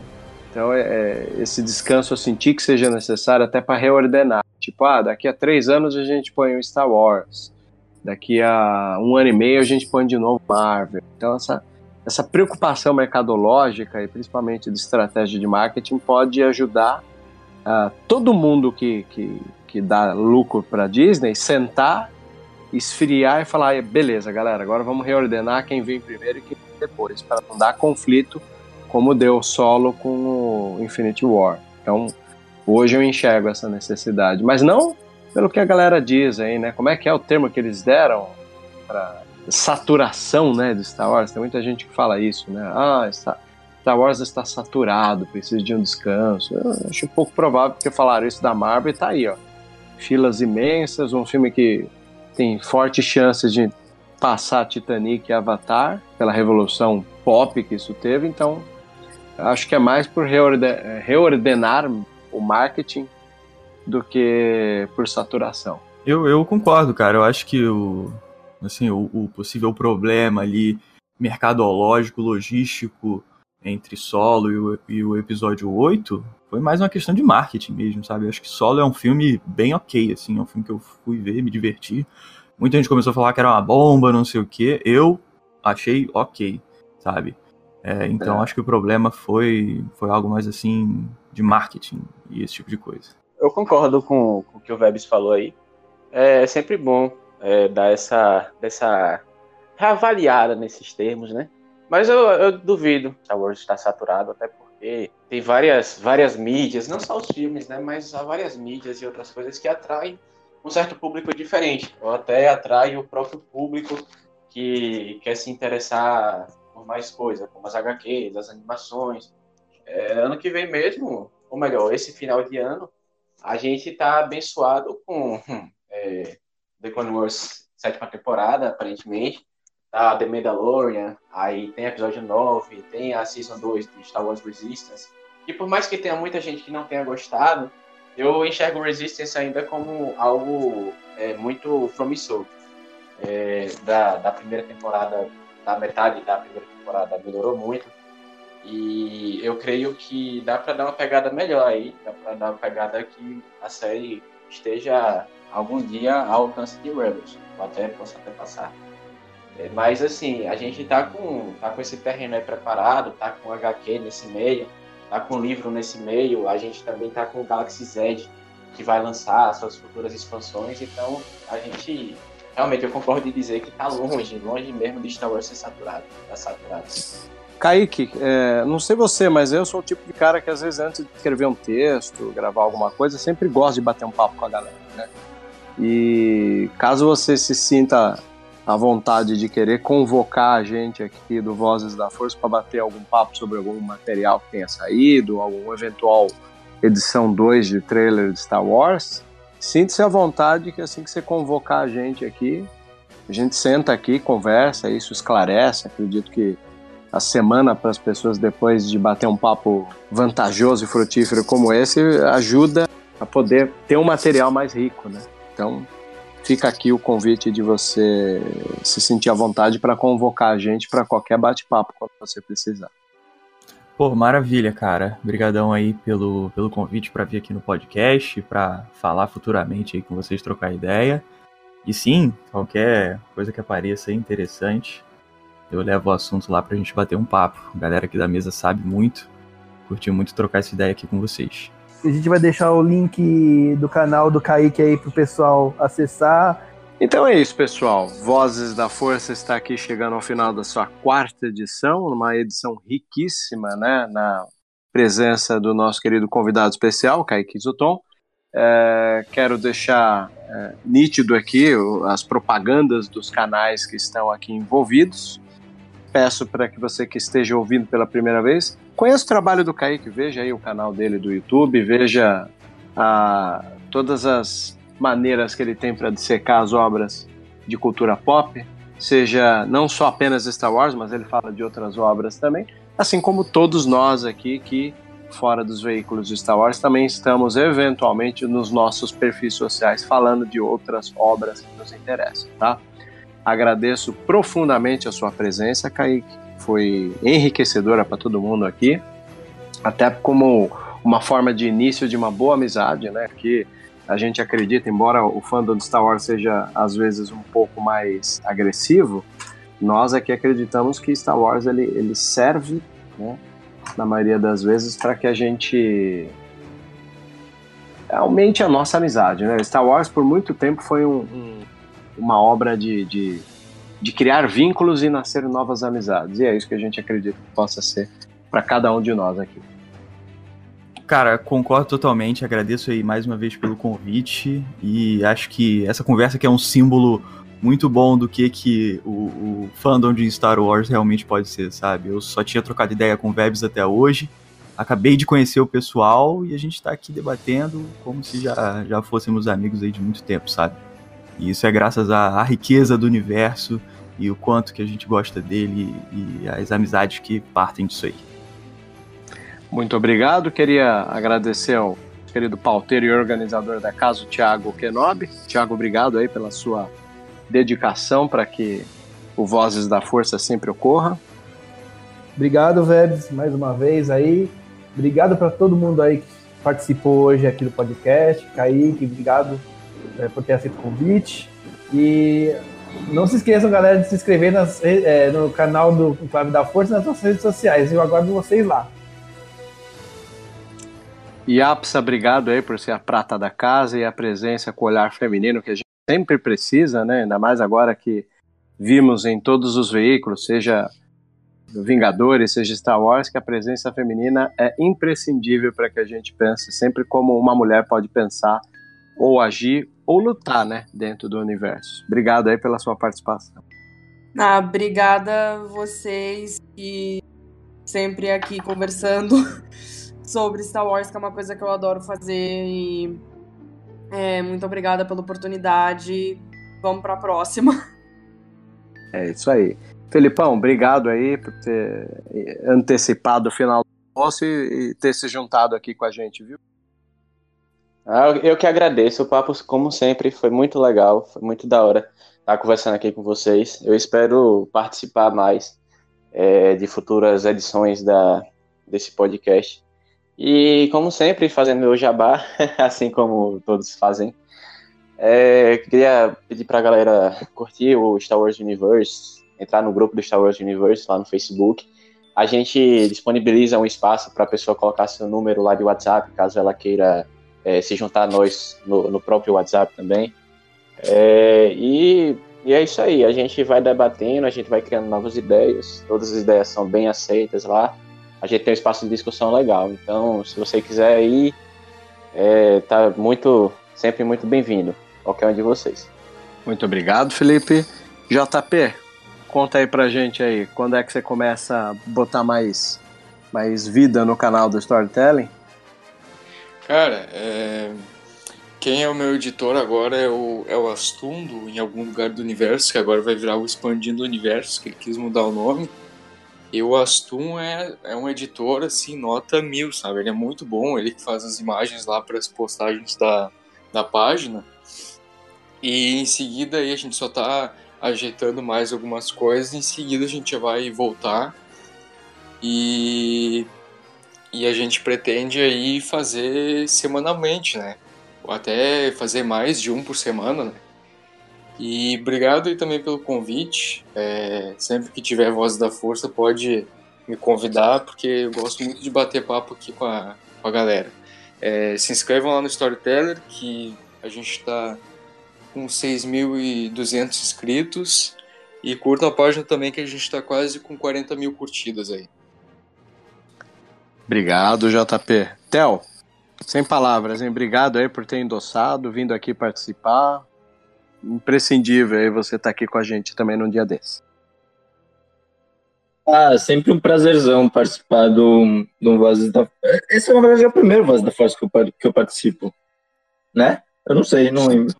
A: Então, é, é, esse descanso eu senti que seja necessário até para reordenar. Tipo, ah, daqui a três anos a gente põe o Star Wars. Daqui a um ano e meio a gente põe de novo Marvel. Então, essa, essa preocupação mercadológica e principalmente de estratégia de marketing pode ajudar uh, todo mundo que, que, que dá lucro para Disney sentar, esfriar e falar: beleza, galera, agora vamos reordenar quem vem primeiro e quem vem depois, para não dar conflito como deu solo com o Infinity War. Então, hoje eu enxergo essa necessidade, mas não pelo que a galera diz aí, né? Como é que é o termo que eles deram para saturação, né, de Star Wars? Tem muita gente que fala isso, né? Ah, Star Wars está saturado, precisa de um descanso. Eu acho pouco provável porque falaram isso da Marvel e tá aí, ó. Filas imensas, um filme que tem fortes chances de passar Titanic e Avatar pela revolução pop que isso teve, então acho que é mais por reordenar o marketing do que por saturação.
B: Eu, eu concordo, cara. Eu acho que o, assim, o, o possível problema ali mercadológico, logístico entre Solo e o, e o episódio 8 foi mais uma questão de marketing mesmo, sabe? Eu acho que Solo é um filme bem ok, assim, é um filme que eu fui ver, me diverti. Muita gente começou a falar que era uma bomba, não sei o que. Eu achei ok, sabe? É, então é. acho que o problema foi, foi algo mais assim de marketing e esse tipo de coisa.
E: Eu concordo com, com o que o Vebs falou aí. É sempre bom é, dar essa, dessa reavaliada nesses termos, né? Mas eu, eu duvido Star Wars está saturado, até porque tem várias, várias mídias, não só os filmes, né? Mas há várias mídias e outras coisas que atraem um certo público diferente, ou até atrai o próprio público que quer se interessar por mais coisas, como as HQs, as animações. É, ano que vem mesmo, ou melhor, esse final de ano, a gente está abençoado com (laughs) é, The Clone Wars sétima temporada, aparentemente tá The Mandalorian, aí tem episódio 9, tem a Season 2 de Star Wars Resistance. E por mais que tenha muita gente que não tenha gostado, eu enxergo Resistance ainda como algo é, muito promissor. É, da, da primeira temporada, da metade da primeira temporada melhorou muito. E eu creio que dá para dar uma pegada melhor aí, dá para dar uma pegada que a série esteja algum dia ao alcance de Rebels, ou até possa até passar. É, mas assim, a gente tá com, tá com esse terreno aí preparado, tá com HQ nesse meio, tá com livro nesse meio, a gente também tá com o Galaxy Z que vai lançar suas futuras expansões, então a gente realmente eu concordo em dizer que tá longe, longe mesmo de Star Wars ser saturado, tá saturado.
A: Kaique, é, não sei você, mas eu sou o tipo de cara que às vezes antes de escrever um texto, gravar alguma coisa, sempre gosto de bater um papo com a galera, né? E caso você se sinta a vontade de querer convocar a gente aqui do Vozes da Força para bater algum papo sobre algum material que tenha saído, algum eventual edição 2 de trailer de Star Wars, sinta-se à vontade que assim que você convocar a gente aqui, a gente senta aqui, conversa, isso esclarece. Acredito que a semana para as pessoas depois de bater um papo vantajoso e frutífero como esse ajuda a poder ter um material mais rico, né? Então, fica aqui o convite de você se sentir à vontade para convocar a gente para qualquer bate-papo quando você precisar.
B: Pô, maravilha, cara. Obrigadão aí pelo, pelo convite para vir aqui no podcast, para falar futuramente aí com vocês, trocar ideia. E sim, qualquer coisa que apareça interessante, eu levo o assunto lá pra gente bater um papo. A galera aqui da mesa sabe muito, curtiu muito trocar essa ideia aqui com vocês.
C: A gente vai deixar o link do canal do Kaique aí pro pessoal acessar.
A: Então é isso, pessoal. Vozes da Força está aqui chegando ao final da sua quarta edição, uma edição riquíssima, né? Na presença do nosso querido convidado especial, Kaique Zuton. É, quero deixar é, nítido aqui as propagandas dos canais que estão aqui envolvidos peço para que você que esteja ouvindo pela primeira vez, conheça o trabalho do Kaique, veja aí o canal dele do YouTube, veja ah, todas as maneiras que ele tem para dissecar as obras de cultura pop, seja não só apenas Star Wars, mas ele fala de outras obras também, assim como todos nós aqui que fora dos veículos de Star Wars também estamos eventualmente nos nossos perfis sociais falando de outras obras que nos interessam, tá? Agradeço profundamente a sua presença, Kaique. Foi enriquecedora para todo mundo aqui, até como uma forma de início de uma boa amizade, né? Que a gente acredita, embora o fandom de Star Wars seja às vezes um pouco mais agressivo, nós aqui acreditamos que Star Wars ele, ele serve, né, na maioria das vezes, para que a gente aumente a nossa amizade. Né? Star Wars por muito tempo foi um, um, uma obra de, de, de criar vínculos e nascer novas amizades, e é isso que a gente acredita que possa ser para cada um de nós aqui.
B: Cara, concordo totalmente. Agradeço aí mais uma vez pelo convite e acho que essa conversa aqui é um símbolo muito bom do que que o, o fandom de Star Wars realmente pode ser, sabe? Eu só tinha trocado ideia com Vebs até hoje, acabei de conhecer o pessoal e a gente tá aqui debatendo como se já, já fôssemos amigos aí de muito tempo, sabe? E isso é graças à, à riqueza do universo e o quanto que a gente gosta dele e as amizades que partem disso aí.
A: Muito obrigado. Queria agradecer ao querido pauteiro e organizador da casa, o Thiago Kenobi. Thiago, obrigado aí pela sua dedicação para que o Vozes da Força sempre ocorra.
C: Obrigado, Vebs, mais uma vez aí. Obrigado para todo mundo aí que participou hoje aqui do podcast. Kaique, obrigado é, por ter aceito o convite. E não se esqueçam, galera, de se inscrever nas, é, no canal do Clube da Força nas nossas redes sociais. Eu aguardo vocês lá.
A: E Apsa, obrigado aí por ser a prata da casa e a presença com o olhar feminino que a gente sempre precisa, né? Ainda mais agora que vimos em todos os veículos, seja Vingadores, seja Star Wars, que a presença feminina é imprescindível para que a gente pense sempre como uma mulher pode pensar ou agir ou lutar, né, dentro do universo. Obrigado aí pela sua participação.
H: Ah, obrigada vocês e sempre aqui conversando (laughs) sobre Star Wars, que é uma coisa que eu adoro fazer. E é, muito obrigada pela oportunidade. Vamos para a próxima. (laughs)
A: É isso aí. Felipão, obrigado aí por ter antecipado o final do almoço e ter se juntado aqui com a gente, viu?
E: Ah, eu que agradeço. O papo, como sempre, foi muito legal. Foi muito da hora estar conversando aqui com vocês. Eu espero participar mais é, de futuras edições da, desse podcast. E, como sempre, fazendo meu jabá, (laughs) assim como todos fazem, é, queria pedir para a galera curtir o Star Wars Universe, entrar no grupo do Star Wars Universe lá no Facebook. A gente disponibiliza um espaço para a pessoa colocar seu número lá de WhatsApp, caso ela queira é, se juntar a nós no, no próprio WhatsApp também. É, e, e, é isso aí, a gente vai debatendo, a gente vai criando novas ideias, todas as ideias são bem aceitas lá a gente tem um espaço de discussão legal. Então, se você quiser ir, é, tá muito, sempre muito bem-vindo, qualquer um de vocês.
A: Muito obrigado, Felipe. JP, conta aí pra gente aí, quando é que você começa a botar mais, mais vida no canal do Storytelling?
D: Cara, é... quem é o meu editor agora é o, é o Astundo, em algum lugar do universo, que agora vai virar o Expandindo Universo, que ele quis mudar o nome. E o Astum é, é um editor, assim, nota mil, sabe? Ele é muito bom, ele que faz as imagens lá para as postagens da, da página. E em seguida aí a gente só tá ajeitando mais algumas coisas, em seguida a gente vai voltar e, e a gente pretende aí fazer semanalmente, né? Ou até fazer mais de um por semana, né? E obrigado aí também pelo convite. É, sempre que tiver Voz da Força, pode me convidar, porque eu gosto muito de bater papo aqui com a, com a galera. É, se inscrevam lá no Storyteller, que a gente está com 6.200 inscritos. E curtam a página também, que a gente está quase com 40 mil curtidas aí.
A: Obrigado, JP. Theo, sem palavras, hein? Obrigado aí por ter endossado, vindo aqui participar imprescindível aí você estar tá aqui com a gente também num dia desse.
F: Ah, sempre um prazerzão participar do, do Vozes da Esse é, na verdade, é o primeiro Voz da Força que eu, que eu participo, né? Eu não sei, não lembro.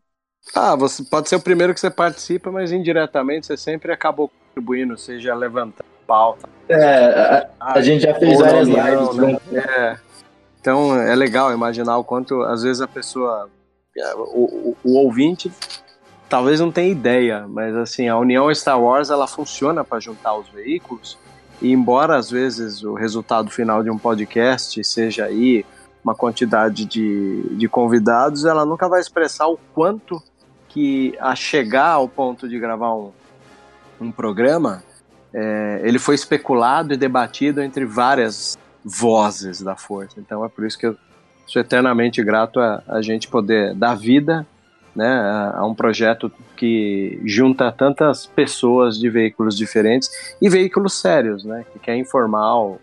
A: Ah, você pode ser o primeiro que você participa, mas indiretamente você sempre acabou contribuindo, seja levantando pauta.
F: É, a, a gente já fez várias lives.
A: Né? É. Então é legal imaginar o quanto às vezes a pessoa, é, o, o, o ouvinte, talvez não tenha ideia, mas assim a união Star Wars ela funciona para juntar os veículos. E embora às vezes o resultado final de um podcast seja aí uma quantidade de, de convidados, ela nunca vai expressar o quanto que a chegar ao ponto de gravar um, um programa, é, ele foi especulado e debatido entre várias vozes da força. Então é por isso que eu sou eternamente grato a, a gente poder dar vida né, a, a, um projeto que junta tantas pessoas de veículos diferentes e veículos sérios, né, que quer informar o,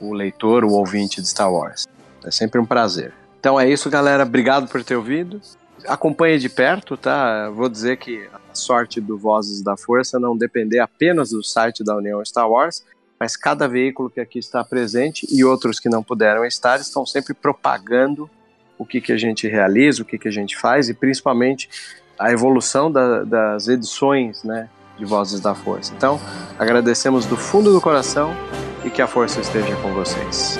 A: o leitor, o ouvinte de Star Wars. É sempre um prazer. Então é isso, galera. Obrigado por ter ouvido. Acompanhe de perto, tá? Vou dizer que sorte do Vozes da Força não depender apenas do site da União Star Wars, mas cada veículo que aqui está presente e outros que não puderam estar estão sempre propagando o que, que a gente realiza, o que, que a gente faz e principalmente a evolução da, das edições né, de Vozes da Força. Então, agradecemos do fundo do coração e que a força esteja com vocês.